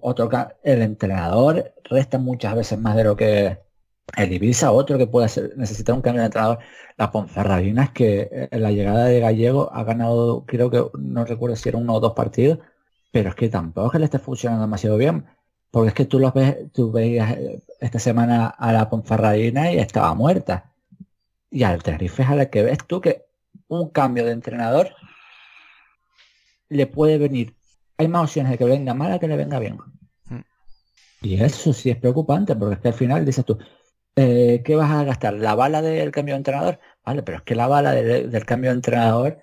otro el entrenador resta muchas veces más de lo que el Ibiza, otro que puede ser, necesitar un cambio de entrenador. La Ponferradina es que en la llegada de Gallego ha ganado, creo que no recuerdo si era uno o dos partidos, pero es que tampoco es que le esté funcionando demasiado bien. Porque es que tú los ves, tú veías eh, esta semana a la Ponferradina y estaba muerta. Y al Tenerife es a la que ves tú que un cambio de entrenador le puede venir. Hay más opciones de que venga mal que le venga bien. Mm. Y eso sí es preocupante, porque es que al final dices tú, eh, ¿qué vas a gastar? ¿La bala del cambio de entrenador? Vale, pero es que la bala del cambio de entrenador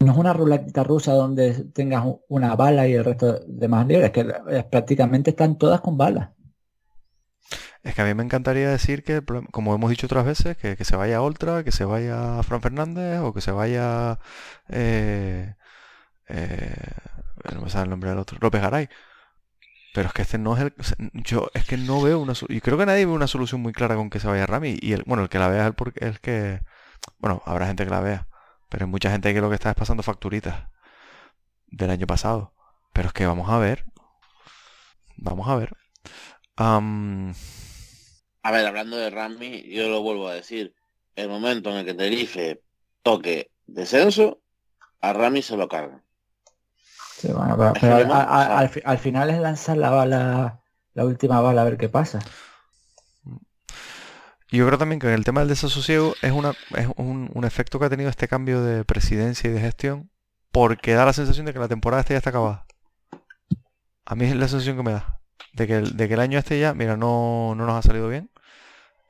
no es una ruleta rusa donde tengas una bala y el resto de más libres, que prácticamente están todas con balas. Es que a mí me encantaría decir que, como hemos dicho otras veces, que, se vaya Ultra, que se vaya Fran Fernández o que se vaya... Eh, eh, no me sale el nombre del otro, López Garay. Pero es que este no es el... Yo es que no veo una... Y creo que nadie ve una solución muy clara con que se vaya Rami. Y el, bueno, el que la vea es el, el que... Bueno, habrá gente que la vea. Pero hay mucha gente que lo que está es pasando facturitas del año pasado. Pero es que vamos a ver. Vamos a ver. A ver, hablando de Rami, yo lo vuelvo a decir. El momento en el que Tenerife toque descenso, a Rami se lo cargan. Sí, bueno, pero, al, final es lanzar la bala, la última bala a ver qué pasa. Yo creo también que en el tema del desasosiego es, una, es un, efecto que ha tenido este cambio de presidencia y de gestión porque da la sensación de que la temporada este ya está acabada. A mí es la sensación que me da. De que el, de que el año este ya, mira, no, no nos ha salido bien.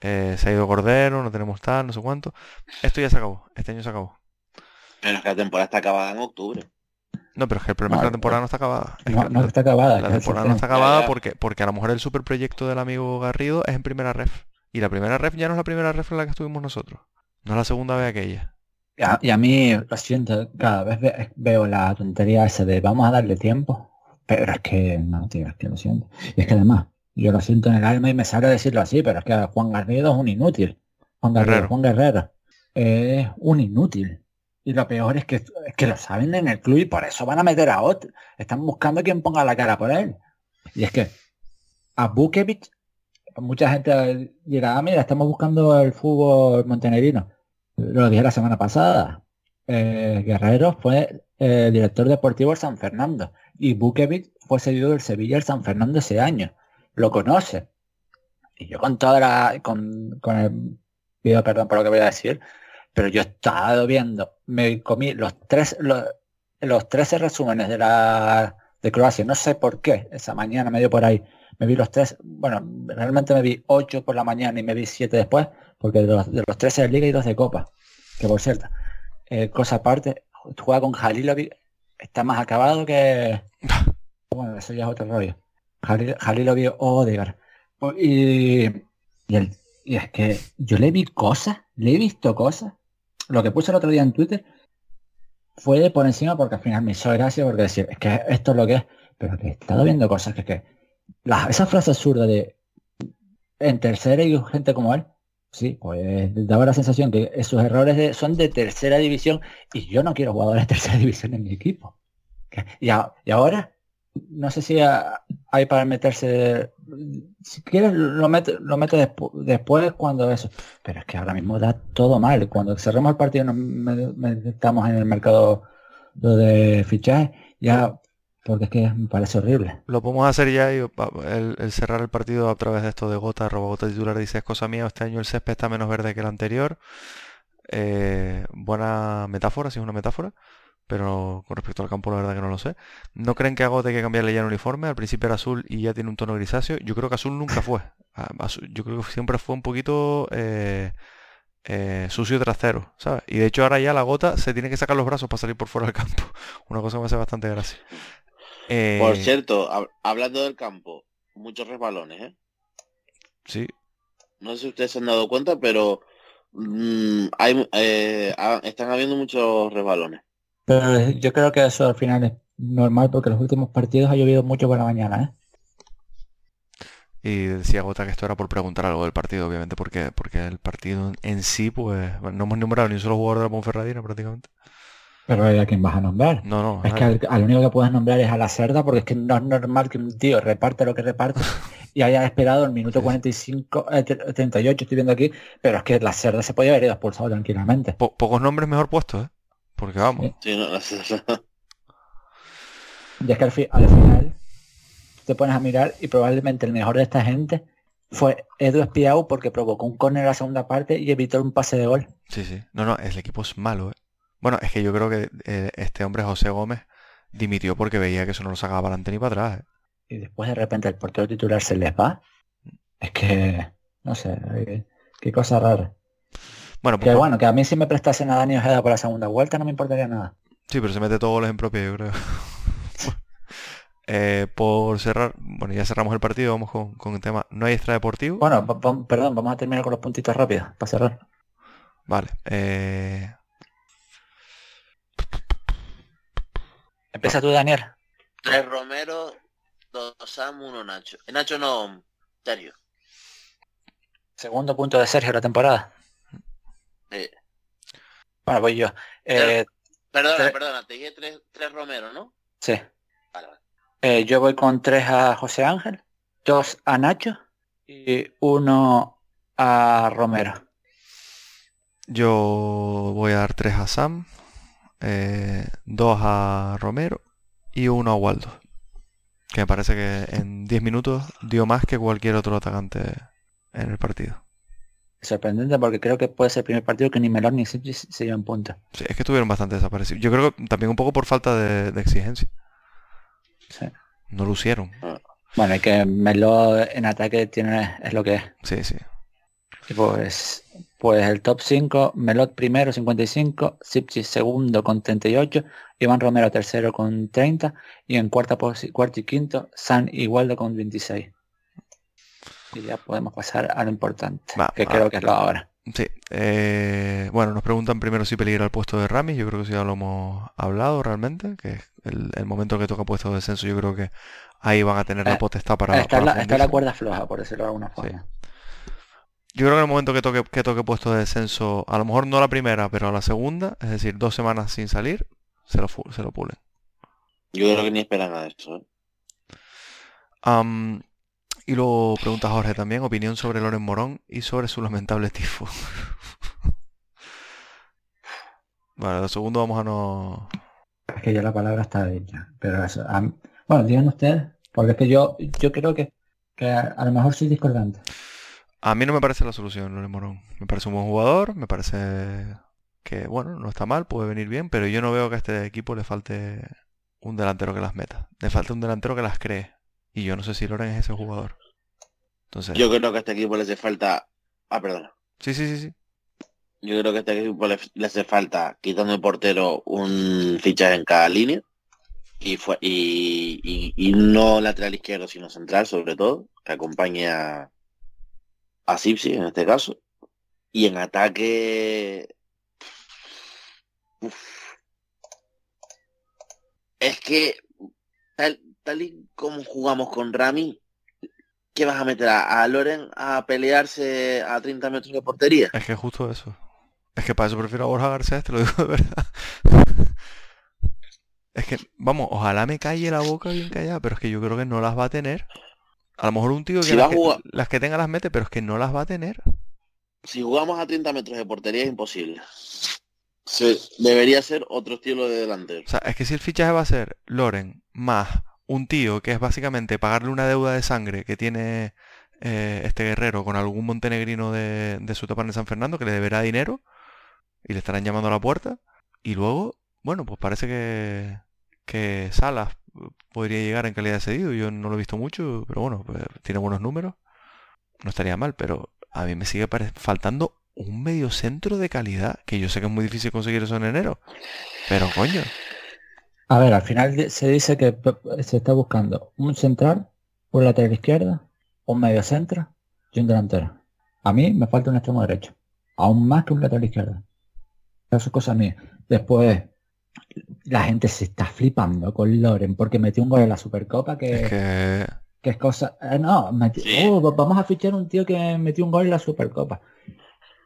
Eh, se ha ido Cordero, no tenemos tal, no sé cuánto. Esto ya se acabó. Este año se acabó. Pero es que la temporada está acabada en octubre. No, pero es que el problema es que la temporada no está acabada. no, está acabada. La temporada no está acabada porque, porque a lo mejor el superproyecto del amigo Garrido es en primera ref. Y la primera ref ya no es la primera ref en la que estuvimos nosotros. No es la segunda vez aquella. Y a, mí, lo siento, cada vez veo la tontería esa de vamos a darle tiempo. Pero es que no, tío, es que lo siento. Y es que además, yo lo siento en el alma y me sale decirlo así, pero es que Juan Garrido es un inútil. Juan Guerrero, Juan Guerrero es un inútil. Y lo peor es que, es que lo saben en el club y por eso van a meter a otro. Están buscando quien ponga la cara por él. Y es que a Bukevich mucha gente dirá, ah, mira, estamos buscando el fútbol montenegrino. Lo dije la semana pasada. Eh, Guerrero fue el director deportivo del San Fernando y Bukevich fue seguido del Sevilla el San Fernando ese año. Lo conoce. Y yo con toda la... con, con el... Pido perdón por lo que voy a decir, pero yo he estado viendo, me comí los tres, los, los 13 resúmenes de la de Croacia, no sé por qué, esa mañana me dio por ahí me vi los tres, bueno, realmente me vi ocho por la mañana y me vi siete después, porque de los, de los 13 de liga y dos de copa, que por cierto, eh, cosa aparte, juega con Jalilovic, está más acabado que... Bueno, eso ya es otro rollo. Jalilovic o Odegar. Y, y, el, y es que yo le vi cosas, le he visto cosas. Lo que puse el otro día en Twitter fue por encima porque al final me hizo gracia porque decir, es que esto es lo que es, pero que he estado viendo cosas que, que esa frase absurda de en tercera y gente como él, Sí, pues daba la sensación que esos errores son de tercera división y yo no quiero jugadores de tercera división en mi equipo. Y, ahora, no sé si hay para meterse, si quieres lo mete, lo mete después cuando eso, pero es que ahora mismo da todo mal. Cuando cerremos el partido nos metamos en el mercado de fichaje, ya porque es que me parece horrible. Lo podemos hacer ya y el, cerrar el partido a través de esto de gota, robota titular dice es cosa mía, este año el césped está menos verde que el anterior. Eh, buena metáfora, si es una metáfora, pero con respecto al campo la verdad que no lo sé. ¿No creen que Agote hay que cambiarle ya el uniforme? Al principio era azul y ya tiene un tono grisáceo. Yo creo que azul nunca fue. Yo creo que siempre fue un poquito eh, eh, sucio trasero, ¿sabes? Y de hecho ahora ya la gota se tiene que sacar los brazos para salir por fuera del campo. Una cosa que me hace bastante gracia. Por eh, cierto, hablando del campo, muchos resbalones, ¿eh? Sí. No sé si ustedes se han dado cuenta, pero mm, hay, eh, están habiendo muchos resbalones. Pero yo creo que eso al final es normal porque los últimos partidos ha llovido mucho por la mañana, ¿eh? Y decía Gota que esto era por preguntar algo del partido, obviamente, porque, porque el partido en sí, pues, no hemos nombrado ni un solo jugador de la Ponferradina prácticamente. Pero ¿a quién vas a nombrar? No, no. Es que al, único que puedes nombrar es a la cerda porque es que no es normal que un tío reparte lo que reparte y haya esperado el minuto 45, 38, eh, estoy viendo aquí, pero es que la cerda se podía haber ido expulsado tranquilamente. pocos nombres mejor puestos, ¿eh? Porque vamos. Sí, no, la cerda. Y es que al, final te pones a mirar y probablemente el mejor de esta gente fue Edu Espiau porque provocó un córner en la segunda parte y evitó un pase de gol. Sí, sí. No, no, el equipo es malo, ¿eh? Bueno, es que yo creo que eh, este hombre, José Gómez, dimitió porque veía que eso no lo sacaba para adelante ni para atrás. ¿eh? Y después de repente el portero titular se les va. Es que, no sé, qué, cosa rara. Bueno, pues, que bueno, que a mí si me prestasen a Dani Ojeda por la segunda vuelta no me importaría nada. Sí, pero se mete todos goles en propio, yo creo. Eh, por cerrar, bueno, ya cerramos el partido, vamos con, el tema. No hay extra deportivo. Bueno, perdón, vamos a terminar con los puntitos rápidos para cerrar. Vale. Eh, Empieza tú, Daniel. Tres Romero, dos Sam, uno Nacho. Eh, Nacho no, Sergio. Segundo punto de Sergio la temporada. Bueno, voy yo. Eh, perdona, perdona, te dije tres, tres, Romero, ¿no? Sí. Vale, vale. Eh, yo voy con tres a José Ángel, dos a Nacho y uno a Romero. Yo voy a dar tres a Sam, eh, dos a Romero y uno a Waldo. Que me parece que en 10 minutos dio más que cualquier otro atacante en el partido. Sorprendente porque creo que puede ser el primer partido que ni Melón ni se, se llevan punta. Sí, es que estuvieron bastante desaparecidos. Yo creo que también un poco por falta de, exigencia. No lucieron. Bueno, y que Melo en ataque tiene es lo que es. Sí, sí. pues pues el top 5, Melot primero 55, Sipchi segundo con 38, Iván Romero tercero con 30 y en cuarta cuarto y quinto San Igualdo con 26. Y ya podemos pasar a lo importante, que creo que es lo ahora. Sí. Eh, bueno, nos preguntan primero si peligra el puesto de Rami. Yo creo que sí ya lo hemos hablado realmente, que es el, momento que toca puesto de descenso. Yo creo que ahí van a tener la eh, potestad para... Está, la, está la cuerda floja, por decirlo de alguna forma. Yo creo que en el momento que toque, que toque puesto de descenso, a lo mejor no la primera, pero a la segunda, es decir, dos semanas sin salir, se lo, se lo pulen. Yo creo que ni esperan a eso. ¿eh? y luego pregunta Jorge también, opinión sobre Loren Morón y sobre su lamentable tifo. vale, lo segundo vamos a no... Es que ya la palabra está dicha, pero eso... Bueno, digan ustedes, porque es que yo, yo creo que, que a lo mejor soy discordante. A mí no me parece la solución, Loren Morón. Me parece un buen jugador, me parece que, bueno, no está mal, puede venir bien, pero yo no veo que a este equipo le falte un delantero que las meta. Le falta un delantero que las cree. Y yo no sé si Loren es ese jugador. Entonces... Yo creo que a este equipo le hace falta... Ah, perdona. Sí, sí, sí, sí. Yo creo que a este equipo le, hace falta, quitando el portero, un fichaje en cada línea. Y, fue, y, y, no lateral izquierdo, sino central, sobre todo, que acompañe a, Sipsi en este caso. Y en ataque... Es que tal, tal y como jugamos con Rami, ¿qué vas a meter a, a Loren a pelearse a 30 metros de portería? Es que justo eso. Es que para eso prefiero a Borja Garcés, te lo digo de verdad. Es que, vamos, ojalá me calle la boca bien callada, pero es que yo creo que no las va a tener. A lo mejor un tío que, Si las que tenga las mete, pero es que no las va a tener. Si jugamos a 30 metros de portería es imposible. Se- debería ser otro estilo de delantero. O sea, es que si el fichaje va a ser Loren más un tío que es básicamente pagarle una deuda de sangre que tiene eh, este guerrero con algún montenegrino de, de su etapa en San Fernando que le deberá dinero y le estarán llamando a la puerta. Y luego, bueno, pues parece que, que Salas podría llegar en calidad de cedido. Yo no lo he visto mucho, pero bueno, pues tiene buenos números. No estaría mal, pero a mí me sigue faltando un medio centro de calidad, que yo sé que es muy difícil conseguir eso en enero. Pero coño. A ver, al final se dice que se está buscando un central, un lateral izquierda, un medio centro y un delantero. A mí me falta un extremo derecho. Aún más que un lateral izquierdo. Eso es cosa mía. Después, la gente se está flipando con Loren porque metió un gol en la Supercopa que, Es que que es cosa... eh, no, Sí. oh, va- vamos a fichar un tío que metió un gol en la Supercopa.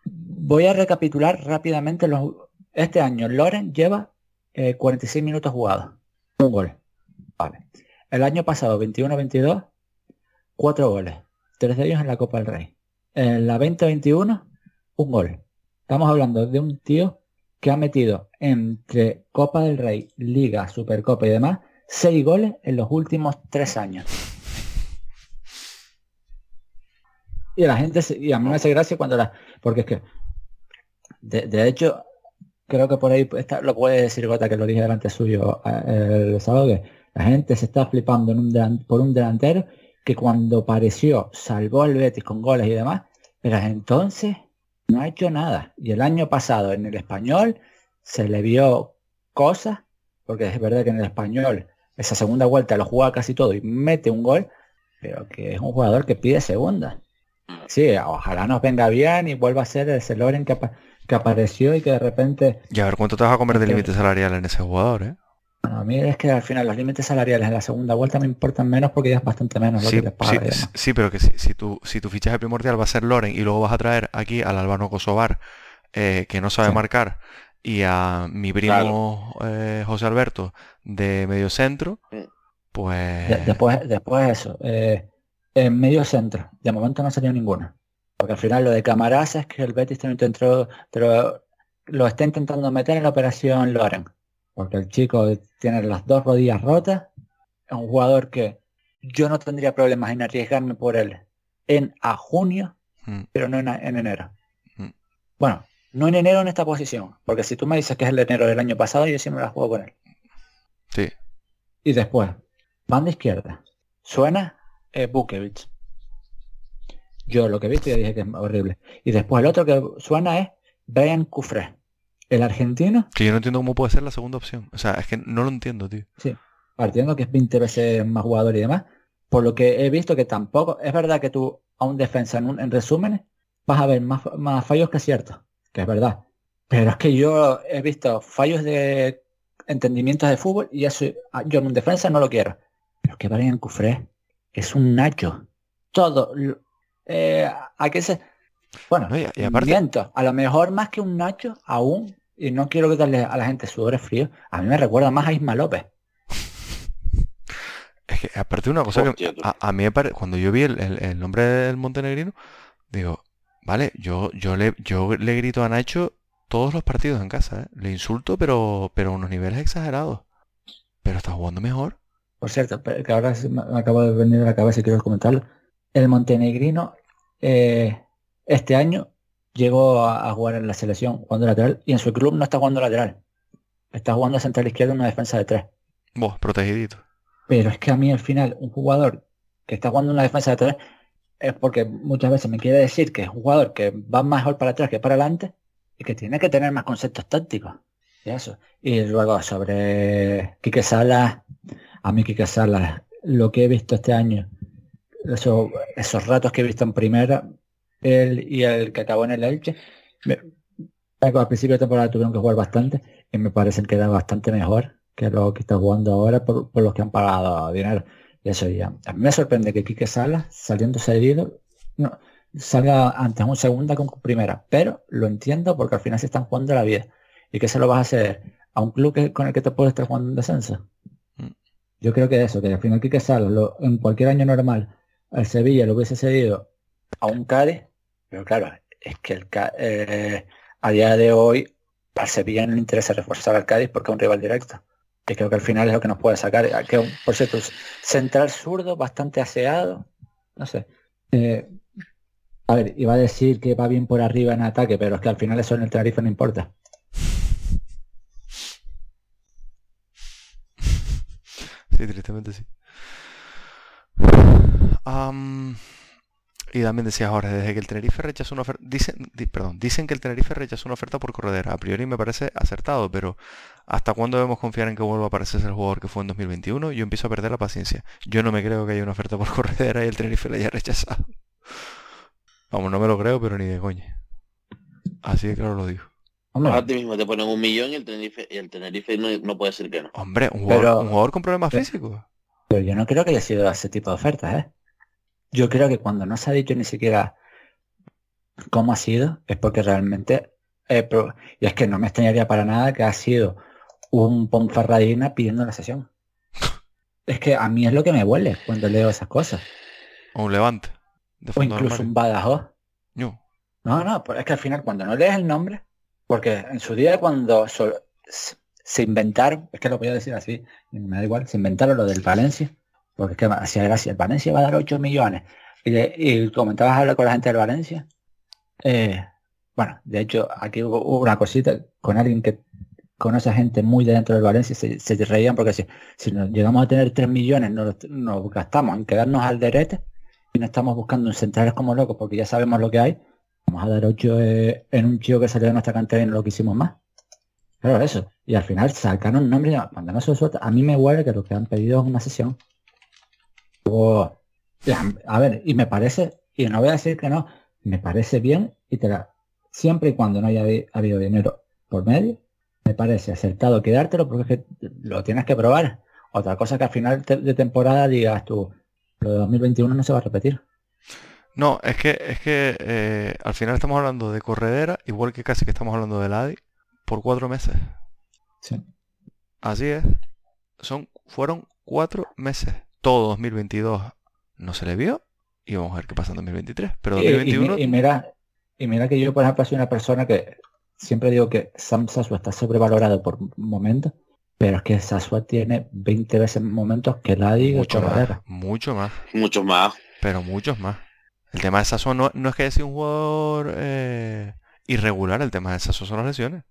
Voy a recapitular rápidamente los... Este año Loren lleva eh, 46 minutos jugados. Un gol. Vale. El año pasado, 21-22, cuatro goles. Tres de ellos en la Copa del Rey. En la 20-21, un gol. Estamos hablando de un tío que ha metido entre Copa del Rey, Liga, Supercopa y demás, seis goles en los últimos tres años. Y la gente, y a mí me hace gracia cuando la, porque es que, de, hecho, creo que por ahí lo puede decir Gota, que lo dije delante suyo eh, el sábado, que la gente se está flipando por un delantero que cuando apareció salvó al Betis con goles y demás, pero entonces no ha hecho nada. Y el año pasado en el español se le vio cosas, porque es verdad que en el español esa segunda vuelta lo juega casi todo y mete un gol, pero que es un jugador que pide segunda. Sí, ojalá nos venga bien y vuelva a ser ese Loren que, que apareció y que de repente Y a ver cuánto te vas a comer de Ok. límite salarial en ese jugador, ¿eh? Bueno, a mí es que al final los límites salariales en la segunda vuelta me importan menos porque ya es bastante menos lo Sí, que les paga sí, sí, pero que si, si tu, si tu fichaje primordial va a ser Loren y luego vas a traer aquí al Albano Kosovar, eh, que no sabe Sí. marcar, y a mi primo eh, José Alberto de medio centro, Sí. pues... De- después, después eso, eh, en medio centro, de momento no salió ninguno. Porque al final lo de Camarasa es que el Betis te intentó, lo está intentando meter en la operación Loren. Porque el chico tiene las dos rodillas rotas. Es un jugador que yo no tendría problemas en arriesgarme por él en a junio, Mm, pero no en, en enero. Mm. Bueno, no en enero en esta posición. Porque si tú me dices que es el de enero del año pasado, yo sí me la juego con él. sí, Y después, banda izquierda. Suena eh, Bukevich. Yo lo que he visto ya dije que es horrible. Y después el otro que suena es Brian Cufré. El argentino, que yo no entiendo cómo puede ser la segunda opción. O sea, es que no lo entiendo, tío. partiendo que es 20 veces más jugador y demás. Por lo que he visto que tampoco, es verdad que tú a un defensa en, un, en resúmenes vas a ver más, más fallos que aciertos, que es verdad. Pero es que yo he visto fallos de entendimientos de fútbol y eso yo en un defensa no lo quiero. Pero que Brian Cufré es un nacho. Todo. Eh, ¿A qué se...? Bueno, No, y, y aparte, miento. A lo mejor más que un nacho, aún, y no quiero quitarle a la gente sudores fríos, a mí me recuerda más a Isma López. es que aparte una cosa que Hostia, a, a mí me pare- cuando yo vi el, el- el nombre del montenegrino, digo, vale, yo, yo le, yo le grito a Nacho todos los partidos en casa, ¿eh? Le insulto, pero, pero a unos niveles exagerados. Pero está jugando mejor. Por cierto, pero que ahora se me acaba de venir a la cabeza y quiero comentarlo. El montenegrino eh, este año llegó a, a jugar en la selección jugando lateral y en su club no está jugando lateral. Está jugando central izquierdo en una defensa de tres. Vos, protegidito. Pero es que a mí al final un jugador que está jugando en una defensa de tres es porque muchas veces me quiere decir que es un jugador que va mejor para atrás que para adelante y que tiene que tener más conceptos tácticos. Y eso. Y luego sobre Quique Salas, a mí Quique Salas, lo que he visto este año, eso- esos ratos que he visto en primera, él y el que acabó en el Elche, me- al principio de temporada tuvieron que jugar bastante y me parecen que era bastante mejor que lo que está jugando ahora por, por los que han pagado dinero. Y eso ya. A mí me sorprende que Quique Sala, saliendo cedido, no, salga antes un segunda con primera. Pero lo entiendo porque al final se están jugando la vida. ¿Y que se lo vas a hacer a un club con el que te puedes estar jugando en descenso? Mm. Yo creo que eso, que al final Quique Sala, en cualquier año normal, al Sevilla lo hubiese cedido a un Cádiz, pero claro, es que el, eh, a día de hoy al Sevilla no le interesa reforzar al Cádiz porque es un rival directo. Y creo que al final es lo que nos puede sacar. Que, por cierto, central zurdo, bastante aseado. No sé. Eh, a ver, iba a decir que va bien por arriba en ataque, pero es que al final eso en el Tenerife no importa. Sí, tristemente sí. Y también decía Jorge, desde que el Tenerife rechazó una oferta, dicen, perdón, dicen que el Tenerife rechazó una oferta por corredera. A priori me parece acertado, pero ¿hasta cuándo debemos confiar en que vuelva a aparecer el jugador que fue en 2021? Yo empiezo a perder la paciencia. Yo no me creo que haya una oferta por corredera y el Tenerife la haya rechazado. Vamos, no me lo creo, pero ni de coña. Así de claro lo digo. Hombre, a ti mismo te ponen un millón y el Tenerife, y el Tenerife no, puede ser que no. Hombre, un jugador, un jugador con problemas físicos. Pero yo no creo que haya sido ese tipo de ofertas, ¿eh? Yo creo que cuando no se ha dicho ni siquiera cómo ha sido, es porque realmente... y es que no me extrañaría para nada que ha sido un Ponferradina pidiendo la sesión. Es que a mí es lo que me huele cuando leo esas cosas. O un levante. o incluso un Badajoz. No. No, no, es que al final cuando no lees el nombre, porque en su día cuando se inventaron, es que lo voy a decir así, me da igual, se inventaron lo del Valencia, porque es que hacía el Valencia va a dar 8 millones. Y, y comentabas hablar con la gente del Valencia. Eh, bueno, de hecho, aquí hubo, una cosita con alguien que conoce a gente muy de dentro del Valencia, se, se reían porque si, si nos llegamos a tener 3 millones, nos, gastamos en quedarnos al derete y no estamos buscando en centrales como locos porque ya sabemos lo que hay. Vamos a dar 8 eh, en un chico que salió de nuestra cantera y no lo quisimos más. Claro, eso. Y al final sacaron nombre, cuando no se suelta, a mí me huele que lo que han pedido es una sesión. A ver, y me parece, y no voy a decir que no, me parece bien y te la, siempre y cuando no haya habido dinero por medio, me parece acertado quedártelo porque es que lo tienes que probar. Otra cosa que al final de temporada digas tú, lo de 2021 no se va a repetir. No, es que, es que eh, al final estamos hablando de corredera, igual que casi que estamos hablando de Ladi, por cuatro meses. Sí. Así es. Son, fueron cuatro meses. Todo 2022 no se le vio. Y vamos a ver qué pasa en 2023. Pero 2021... Y, mira, y mira que yo, por ejemplo, soy una persona que siempre digo que Sam Sasua está sobrevalorado por momentos. Pero es que Sasua tiene 20 veces momentos que Ladi mucho más, mucho más. Mucho más. Pero muchos más. El tema de Sasua no, no es que sido un jugador eh, irregular, el tema de Sasua son las lesiones.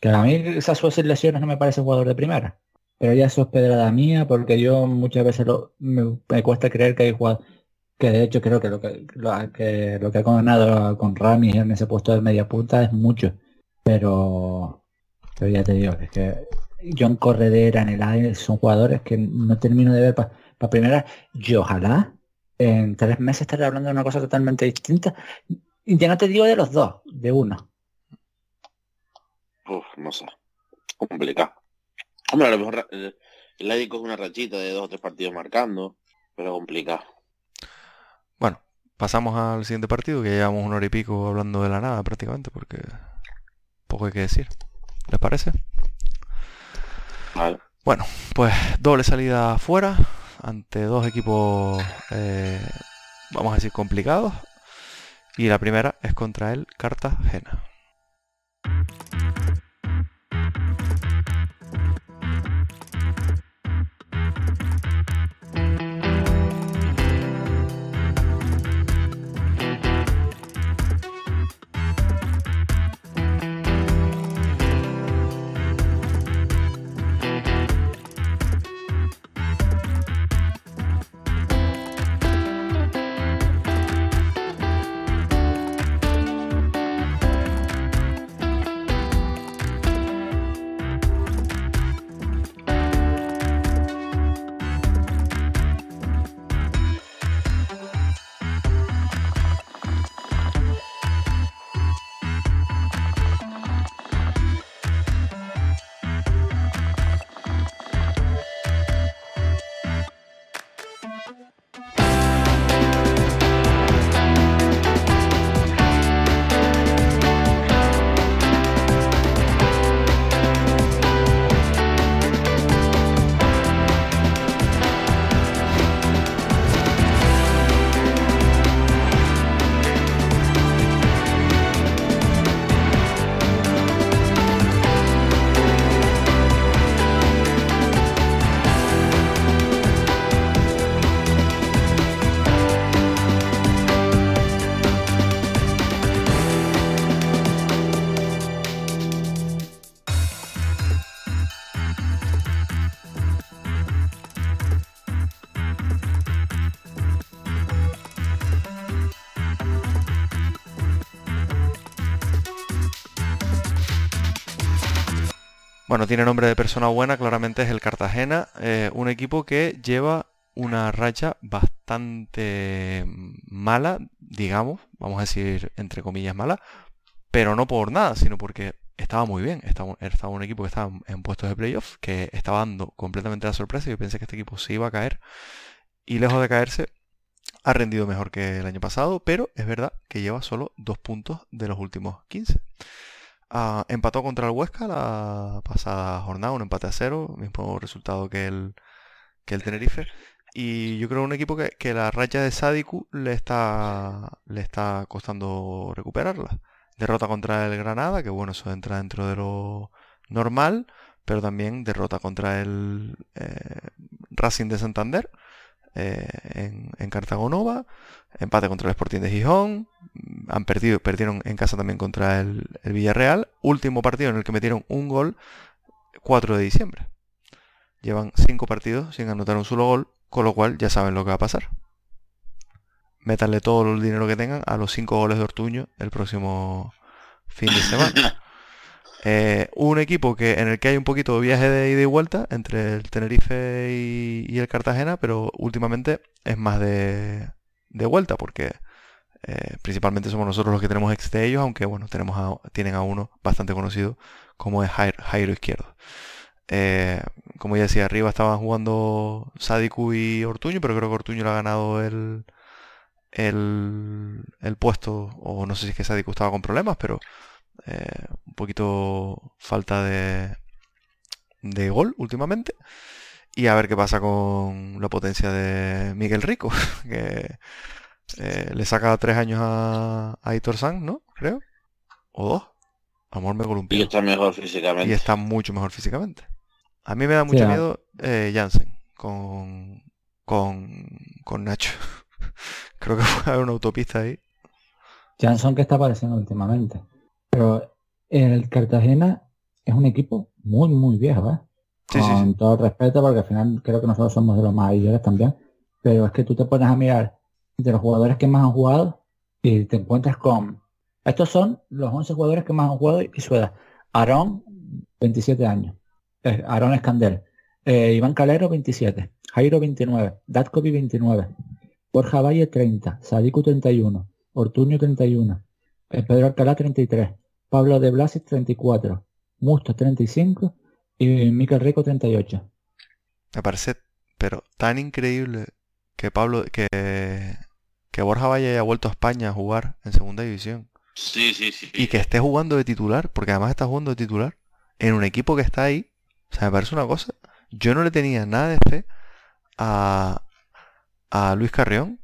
Que a mí Sasua sin lesiones no me parece jugador de primera. Pero ya eso es pedrada mía, porque yo muchas veces me, cuesta creer que hay jugadores que de hecho creo que lo que, lo que, lo que ha condenado con Ramis en ese puesto de media punta es mucho. Pero, pero ya te digo, es que John Corredera en el aire son jugadores que no termino de ver para primera. Y ojalá en tres meses estaré hablando de una cosa totalmente distinta. Y ya no te digo de los dos, de uno. Uf, no sé. Complicado. Hombre, a lo mejor el, el es una rachita de dos o tres partidos marcando, pero complicado. Bueno, pasamos al siguiente partido, que llevamos una hora y pico hablando de la nada prácticamente, porque poco hay que decir. ¿Les parece? Vale. Bueno, pues doble salida afuera ante dos equipos, eh, vamos a decir, complicados. Y la primera es contra el Cartagena. Tiene nombre de persona buena, claramente es el Cartagena, eh, un equipo que lleva una racha bastante mala, digamos, vamos a decir entre comillas mala, pero no por nada, sino porque estaba muy bien. Estaba, un equipo que estaba en puestos de playoff, que estaba dando completamente la sorpresa. Yo pensé que este equipo se iba a caer. Y lejos de caerse, ha rendido mejor que el año pasado, pero es verdad que lleva solo dos puntos de los últimos 15. Ah, empató contra el Huesca la pasada jornada, un empate a cero, mismo resultado que el, que el Tenerife. Y yo creo un equipo que, que la racha de Sadiku le está, le está costando recuperarla. Derrota contra el Granada, que bueno, eso entra dentro de lo normal, pero también derrota contra el eh, Racing de Santander eh, en, en Cartagonova, empate contra el Sporting de Gijón, han perdido, perdieron en casa también contra el, el Villarreal, último partido en el que metieron un gol 4 de diciembre. Llevan 5 partidos sin anotar un solo gol, con lo cual ya saben lo que va a pasar métanle todo el dinero que tengan a los 5 goles de Ortuño el próximo fin de semana. Eh, un equipo que en el que hay un poquito de viaje de ida y vuelta entre el Tenerife y, el Cartagena, pero últimamente es más de, de vuelta porque eh, principalmente somos nosotros los que tenemos ex de ellos, aunque bueno, tenemos tienen a uno bastante conocido como es Jairo, Izquierdo. Eh, como ya decía, arriba estaban jugando Sadiku y Ortuño, pero creo que Ortuño le ha ganado el, el, el puesto, o no sé si es que Sadiku estaba con problemas, pero eh, un poquito falta de, de gol últimamente. Y a ver qué pasa con la potencia de Miguel Rico, que eh, le saca tres años a, a Hitor Sanz, ¿no? Creo. O dos. Amor me columpió. Y está mejor físicamente. Y está mucho mejor físicamente. A mí me da mucho miedo eh, Jansen con, con, con Nacho. Creo que fue a una autopista ahí. Janson que está apareciendo últimamente. Pero el Cartagena es un equipo muy, muy viejo, ¿eh? Con todo respeto, porque al final creo que nosotros somos de los más mayores también. Pero es que tú te pones a mirar de los jugadores que más han jugado y te encuentras con... Estos son los 11 jugadores que más han jugado y su edad. Aarón, 27 años. Eh, Aarón Escandel. Eh, Iván Calero, 27. Jairo, 29. Datkovi, 29. Borja Valle 30, Sadiku 31, Ortuño 31, Pedro Alcalá 33, Pablo de Blasis 34, Musto 35 y Miquel Rico 38. Me parece, pero tan increíble que Pablo, que, que Borja Valle haya vuelto a España a jugar en segunda división. Sí, sí, sí. Y que esté jugando de titular, porque además está jugando de titular, en un equipo que está ahí. O sea, me parece una cosa. Yo no le tenía nada de fe a, a Luis Carrión,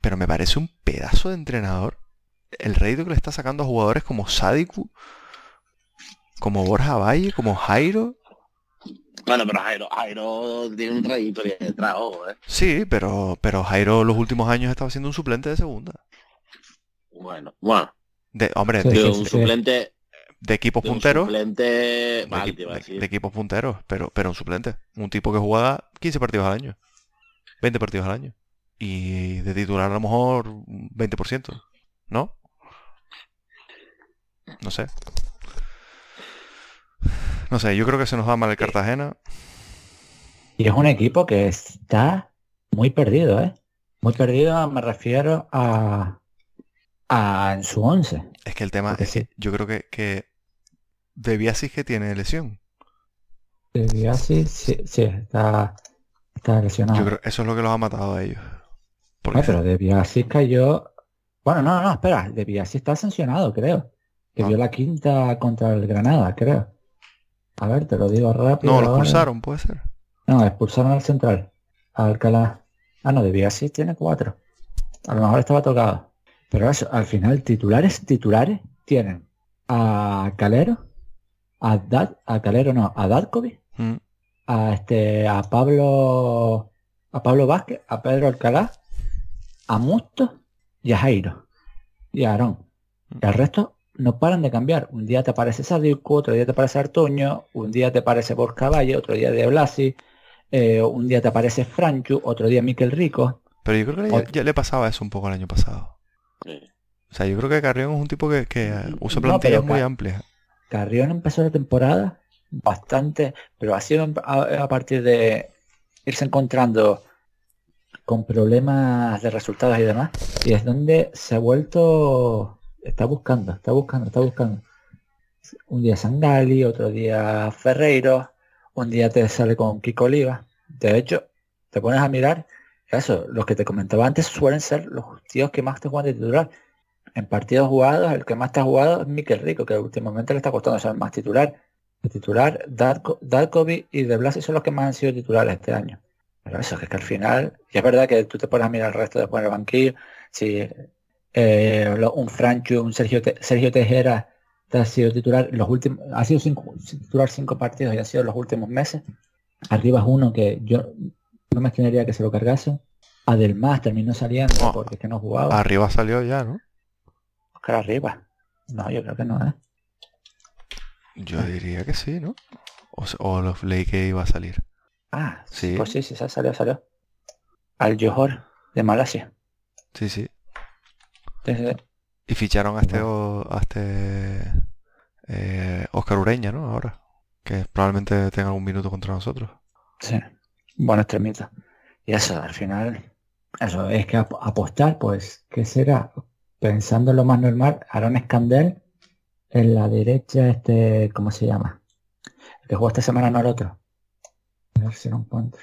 pero me parece un pedazo de entrenador. El rédito que le está sacando a jugadores como Sadiku, como Borja Valle, como Jairo. Bueno, pero Jairo, Jairo tiene un trayectoria detrás, ¿eh? Sí, pero, pero Jairo los últimos años estaba siendo un suplente de segunda. Bueno, bueno. De, hombre, de, un suplente de equipos punteros. Suplente, de, equipos punteros, pero, pero un suplente. Un tipo que jugaba 15 partidos al año. 20 partidos al año y de titular a lo mejor 20%, ¿no? No sé. No sé, yo creo que se nos va mal el Cartagena. Y es un equipo que está muy perdido, ¿eh? Muy perdido, me refiero a, a en su 11. Es que el tema es que yo creo que, que De Biasis que tiene lesión. De Biasis sí, sí, está, está lesionado. Yo creo que eso es lo que los ha matado a ellos. Ah, pero De Biasi cayó... Bueno, no, no, espera. De Biasi está sancionado, creo. Que dio ah. la quinta contra el Granada, creo. A ver, te lo digo rápido. No, lo expulsaron, puede ser. No, expulsaron al central. A Alcalá. Ah, no, de Biasi tiene cuatro. A lo mejor estaba tocado. Pero eso, al final, titulares, titulares tienen a Calero, a Dad, a Calero no, a Dadkovic, mm. a este, a Pablo, a Pablo Vázquez, a Pedro Alcalá, a Musto y a Jairo y a Aarón. Y al resto no paran de cambiar. Un día te aparece Sadiku, otro día te aparece Artoño, un día te aparece Borja Valle, otro día de Blasi, eh, un día te aparece Franchu, otro día Miquel Rico. Pero yo creo que ya, le pasaba eso un poco el año pasado. O sea, yo creo que Carrión es un tipo que, usa plantillas muy amplias. Carrión empezó la temporada bastante, pero ha sido a, partir de irse encontrando con problemas de resultados y demás, y es donde se ha vuelto, está buscando, está buscando, está buscando. Un día Sangali, otro día Ferreiro, un día te sale con Kiko Oliva. De hecho, te pones a mirar, eso, los que te comentaba antes suelen ser los tíos que más te juegan de titular. En partidos jugados, el que más te ha jugado es Miquel Rico, que últimamente le está costando ser más titular. El titular, Darkovic y De Blasi son los que más han sido titulares este año. Pero eso, es que al final, y es verdad que tú te pones a mirar el resto después del banquillo, si eh, un Francho, un Sergio, Sergio Tejera te ha sido titular los últimos, ha sido titular cinco partidos y ha sido los últimos meses. Arriba es uno que yo no me extrañaría que se lo cargase. Además terminó saliendo oh, porque es que no jugaba. Arriba salió ya, ¿no? Oscar arriba. No, yo creo que no, ¿eh? Yo diría que sí, ¿no? O, los leí que iba a salir. Ah, sí. Pues sí, sí, salió, salió. Al Johor de Malasia. Sí, sí. Y ficharon a este, a este eh, Oscar Ureña, ¿no? Ahora. Que probablemente tenga un minuto contra nosotros. Sí. Bueno, extremista. Y eso, al final, eso es que apostar, pues, ¿qué será? Pensando en lo más normal, Aaron Escandel en la derecha, este, ¿cómo se llama? El que jugó esta semana no el otro. A ver si lo encuentro.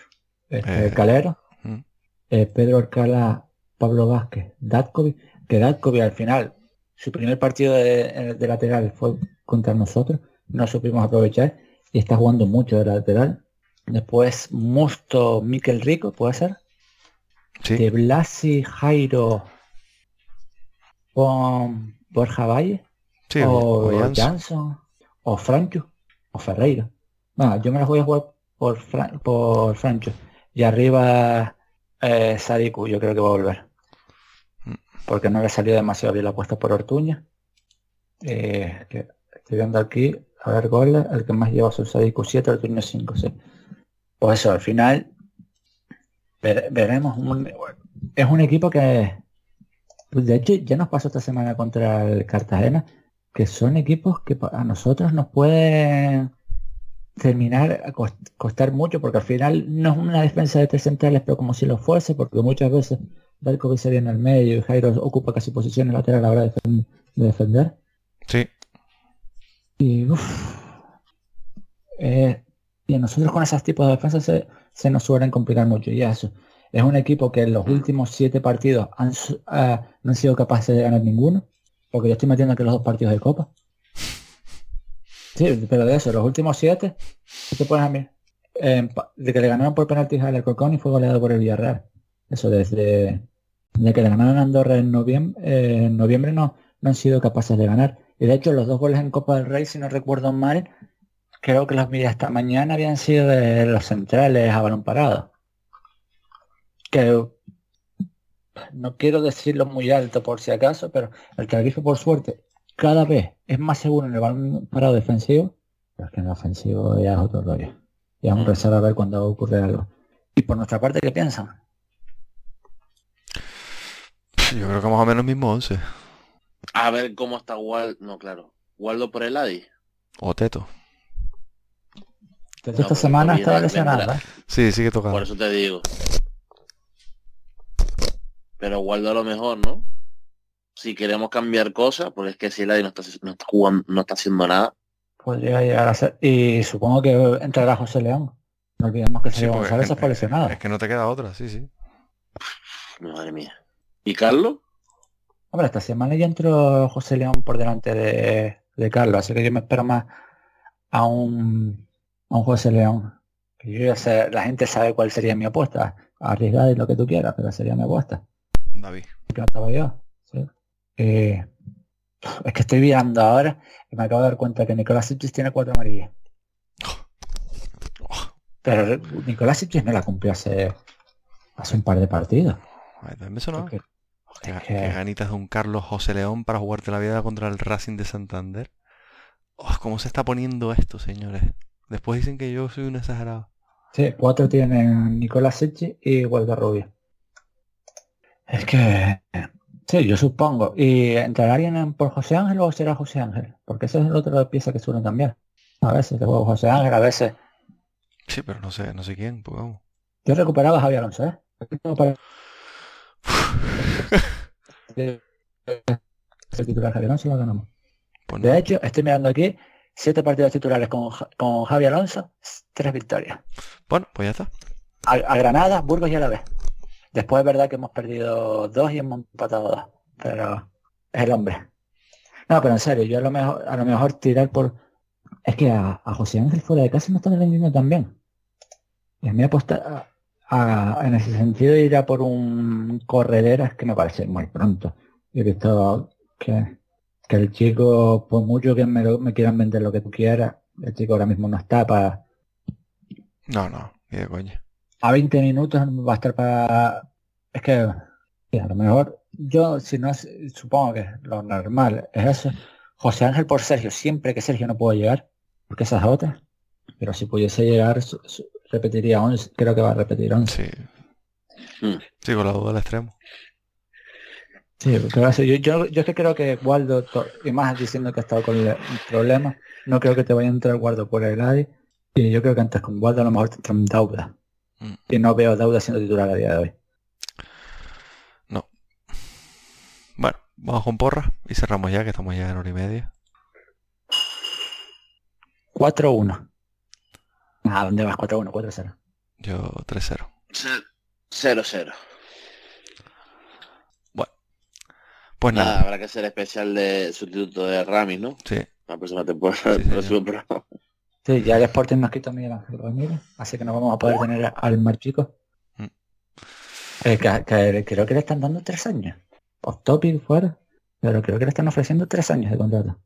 Este, eh, Calero, mm. eh, Pedro Alcalá, Pablo Vázquez, Datkovic, que al final, su primer partido de, de, lateral fue contra nosotros, no supimos aprovechar y está jugando mucho de lateral. Después Musto Miquel Rico, ¿puede ser? Sí. De Blasi Jairo con Borja Valle. o, o Jansson. O Francho. O Ferreira. Bueno, yo me las voy a jugar por, por Francho. Y arriba eh, Sadiku, yo creo que va a volver. Porque no le salió demasiado bien la apuesta por Ortuña. Eh, estoy viendo aquí, a ver goles, el que más lleva su Sadiku 7, Ortuña 5, sí. Pues eso, al final veremos. es un equipo que, pues de hecho, ya nos pasó esta semana contra el Cartagena, que son equipos que a nosotros nos pueden terminar a costar mucho, porque al final no es una defensa de tres centrales, pero como si lo fuese, porque muchas veces Dalkovic se viene al medio y Jairo ocupa casi posiciones laterales a la hora de, defender. Sí. Y uff. Eh, y nosotros con esos tipos de defensas se, nos suelen complicar mucho. Y eso, es un equipo que en los últimos siete partidos han, ah, no han sido capaces de ganar ninguno. Porque yo estoy metiendo aquí los dos partidos de Copa. Sí, pero de eso, los últimos siete, te pones a mí, de que le ganaron por penaltis al Alcorcón y fue goleado por el Villarreal. Eso desde, de que le ganaron a Andorra en noviembre, en noviembre no, no han sido capaces de ganar. Y de hecho los dos goles en Copa del Rey, si no recuerdo mal, creo que los vídeos esta mañana habían sido de los centrales a balón parado. Que no quiero decirlo muy alto por si acaso, pero el Tenerife por suerte cada vez es más seguro en el balón parado defensivo, pero es que en el ofensivo ya es otro rollo. Y vamos a empezar a ver cuando ocurre algo. Y por nuestra parte, ¿qué piensan? Yo creo que más o menos mismo 11. A ver cómo está Waldo. No, claro. Waldo por el Adi. O Teto esta semana está lesionada. Sí, sigue tocando. Por eso te digo. Pero guardo lo mejor, ¿no? Si queremos cambiar cosas, porque es que si nadie no está, no está jugando, no está haciendo nada. Podría llegar a ser. Y supongo que entrará José León. No olvidemos que Sergio González está lesionado. Es que no te queda otra, sí, sí. Madre mía. ¿Y Carlos? Hombre, esta semana ya entró José León por delante de, de Carlos, así que yo me espero más a un a un José León. Que yo ya sé, la gente sabe cuál sería mi apuesta. Arriesgada y lo que tú quieras, pero sería mi apuesta. David. ¿Qué estaba yo? Eh, es que estoy viendo ahora y me acabo de dar cuenta que Nicolás Sitchis tiene cuatro amarillas. Pero Nicolás Sitchis no la cumplió hace, hace un par de partidos. no. Qué, ganitas de un Carlos José León para jugarte la vida contra el Racing de Santander. Oh, ¿Cómo se está poniendo esto, señores? Después dicen que yo soy un exagerado. Sí, cuatro tienen Nicolás Sechi y Walter Rubio. Es que... Sí, yo supongo. ¿Y entrará alguien por José Ángel o será José Ángel? Porque esa es la otra pieza que suelen cambiar. A veces te juego José Ángel, a veces. Sí, pero no sé, no sé quién, pues vamos. Yo recuperaba a Javier Alonso, ¿eh? Para... el titular Javier Alonso ganamos. Pues De hecho, estoy mirando aquí siete partidos titulares con, con Javi Alonso, tres victorias. Bueno, pues ya está. A, a Granada, Burgos y a la vez. Después es verdad que hemos perdido dos y hemos empatado dos. Pero es el hombre. No, pero en serio, yo a lo mejor, a lo mejor tirar por. Es que a, a José Ángel fuera de casa no está vendiendo tan bien. Y a mí apostar a- en ese sentido ir a por un corredera es que me parece muy pronto. He visto que, que el chico, por mucho que me, lo- me quieran vender lo que tú quieras, el chico ahora mismo no está para No, no, ni de coña. a 20 minutos va a estar para... Es que a lo mejor yo, si no supongo que lo normal es eso. José Ángel por Sergio, siempre que Sergio no puede llegar, porque esa es otra. Pero si pudiese llegar, su- su- repetiría 11, creo que va a repetir 11. Sí. Hmm. Sí, con la duda al extremo. Sí, porque va a ser- yo, yo, yo es que creo que Waldo, to- y más diciendo que ha estado con el problema, no creo que te vaya a entrar Waldo por el ADI. Y yo creo que antes con Waldo a lo mejor te entran Dauda. Mm. Y no veo a Dauda siendo titular a día de hoy. Bueno, vamos con porra y cerramos ya, que estamos ya en hora y media. 4-1. ¿A dónde vas? 4-1, 4-0. Yo 3-0. 0-0. Pues Nada, nada, habrá que ser especial de sustituto de Ramis, ¿no? sí. La próxima temporada, Sí, el señor. próximo programa. Sí, ya el Sporting nos quitó a Miguel Ángel Ramírez, así que no vamos a poder tener al mar chico. Mm. Eh, que, que creo que le están dando tres años. Off topic fuera, pero creo que le están ofreciendo tres años de contrato.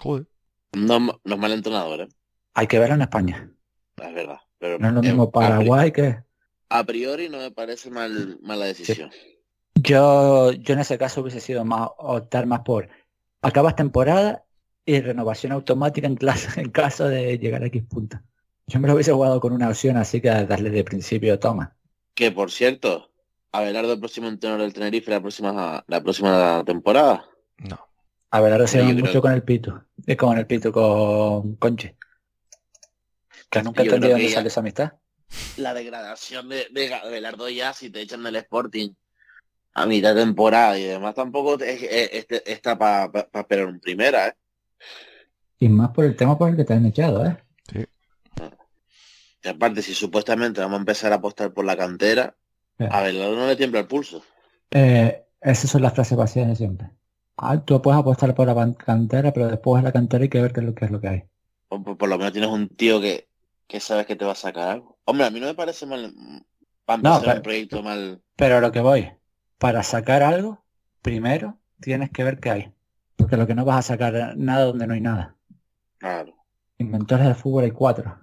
Joder. No, no es mal entrenador, ¿eh? Hay que verlo en España. Es verdad. Pero No es lo mismo Paraguay que... A priori no me parece mal mala decisión. Yo, yo en ese caso hubiese sido más optar más por acabas temporada y renovación automática en, clase, en caso de llegar a X puntos. Yo me lo hubiese jugado con una opción así que darle de principio toma. Que por cierto, Abelardo el próximo entrenador del Tenerife la próxima la próxima temporada. No. A ver, ahora se va creo mucho con el pito. Es con el pito con Conche. Que nunca que dónde sale esa amistad. La degradación de, de Abelardo ya si te echan del Sporting a mitad de temporada y demás tampoco es- es- este- está para esperar un primera, ¿eh? Y más por el tema por el que te han echado, ¿eh? Y aparte, si supuestamente vamos a empezar a apostar por la cantera, Eh. a Abelardo no le tiembla el pulso. Eh, esas son las frases vacías de siempre. Ah, tú puedes apostar por la cantera, pero después de la cantera hay que ver qué es lo que es lo que hay. Por lo menos tienes un tío que, que sabes que te va a sacar algo. Hombre, a mí no me parece mal para No, pero- un proyecto mal. Pero a lo que voy, para sacar algo, primero tienes que ver qué hay. Porque lo que no vas a sacar es nada donde no hay nada. Claro. Inventores del fútbol hay cuatro.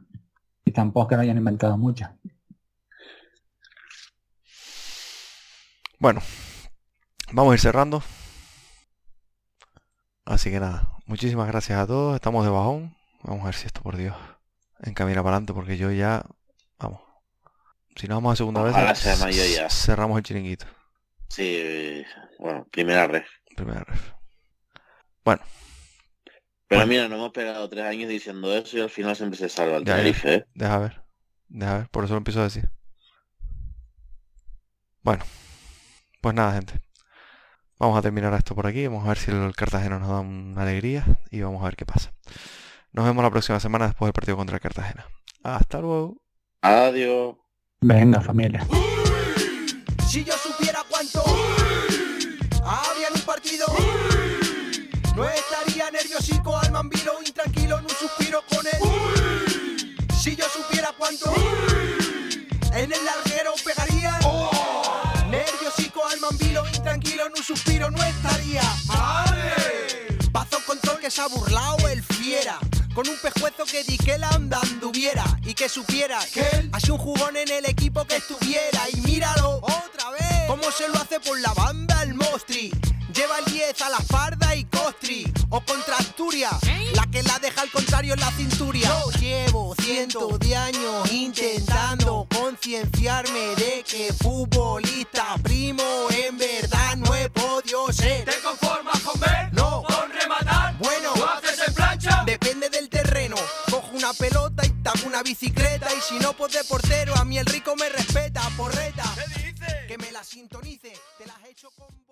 Y tampoco es que no hayan inventado mucho. Bueno, vamos a ir cerrando. Así que nada, muchísimas gracias a todos. Estamos de bajón. Vamos a ver si esto, por Dios, encamina para adelante porque yo ya, vamos. Si no vamos a segunda Ojalá vez, sea mayo ya. cerramos el chiringuito. Sí, bueno, primera red. Primera vez. Bueno, Pero Bueno. mira, nos hemos pegado tres años diciendo eso y al final siempre se salva el ya. Tenerife, ¿eh? deja ver. Deja ver, por eso lo empiezo a decir. Bueno, pues nada, gente. Vamos a terminar esto por aquí. Vamos a ver si el Cartagena nos da una alegría y vamos a ver qué pasa. Nos vemos la próxima semana después del partido contra el Cartagena. Hasta luego. Adiós. Venga, familia. Si yo supiera cuánto había en un partido, no estaría nerviosico al mambilo, intranquilo en un suspiro con él. Si yo supiera cuánto en el larguero pegaría, nerviosico al mambilo, intranquilo en un suspiro no estaría. Pazo control que se ha burlado el fiera. Con un pejuezo que di que la onda anduviera y que supiera que él hace un jugón en el equipo que estuviera. Y míralo otra vez, cómo se lo hace por la banda el Mostri. Lleva el 10 a la farda y costri. O contra Asturias, la que la deja al contrario en la cinturia. Yo llevo cientos de años intentando concienciarme de que futbolista primo en verdad no he podido ser. ¿Te conformas pelota y taco una bicicleta. Y si no, pues de portero, a mí el rico me respeta, porreta. ¿Qué? Que me la sintonice, te las echo con.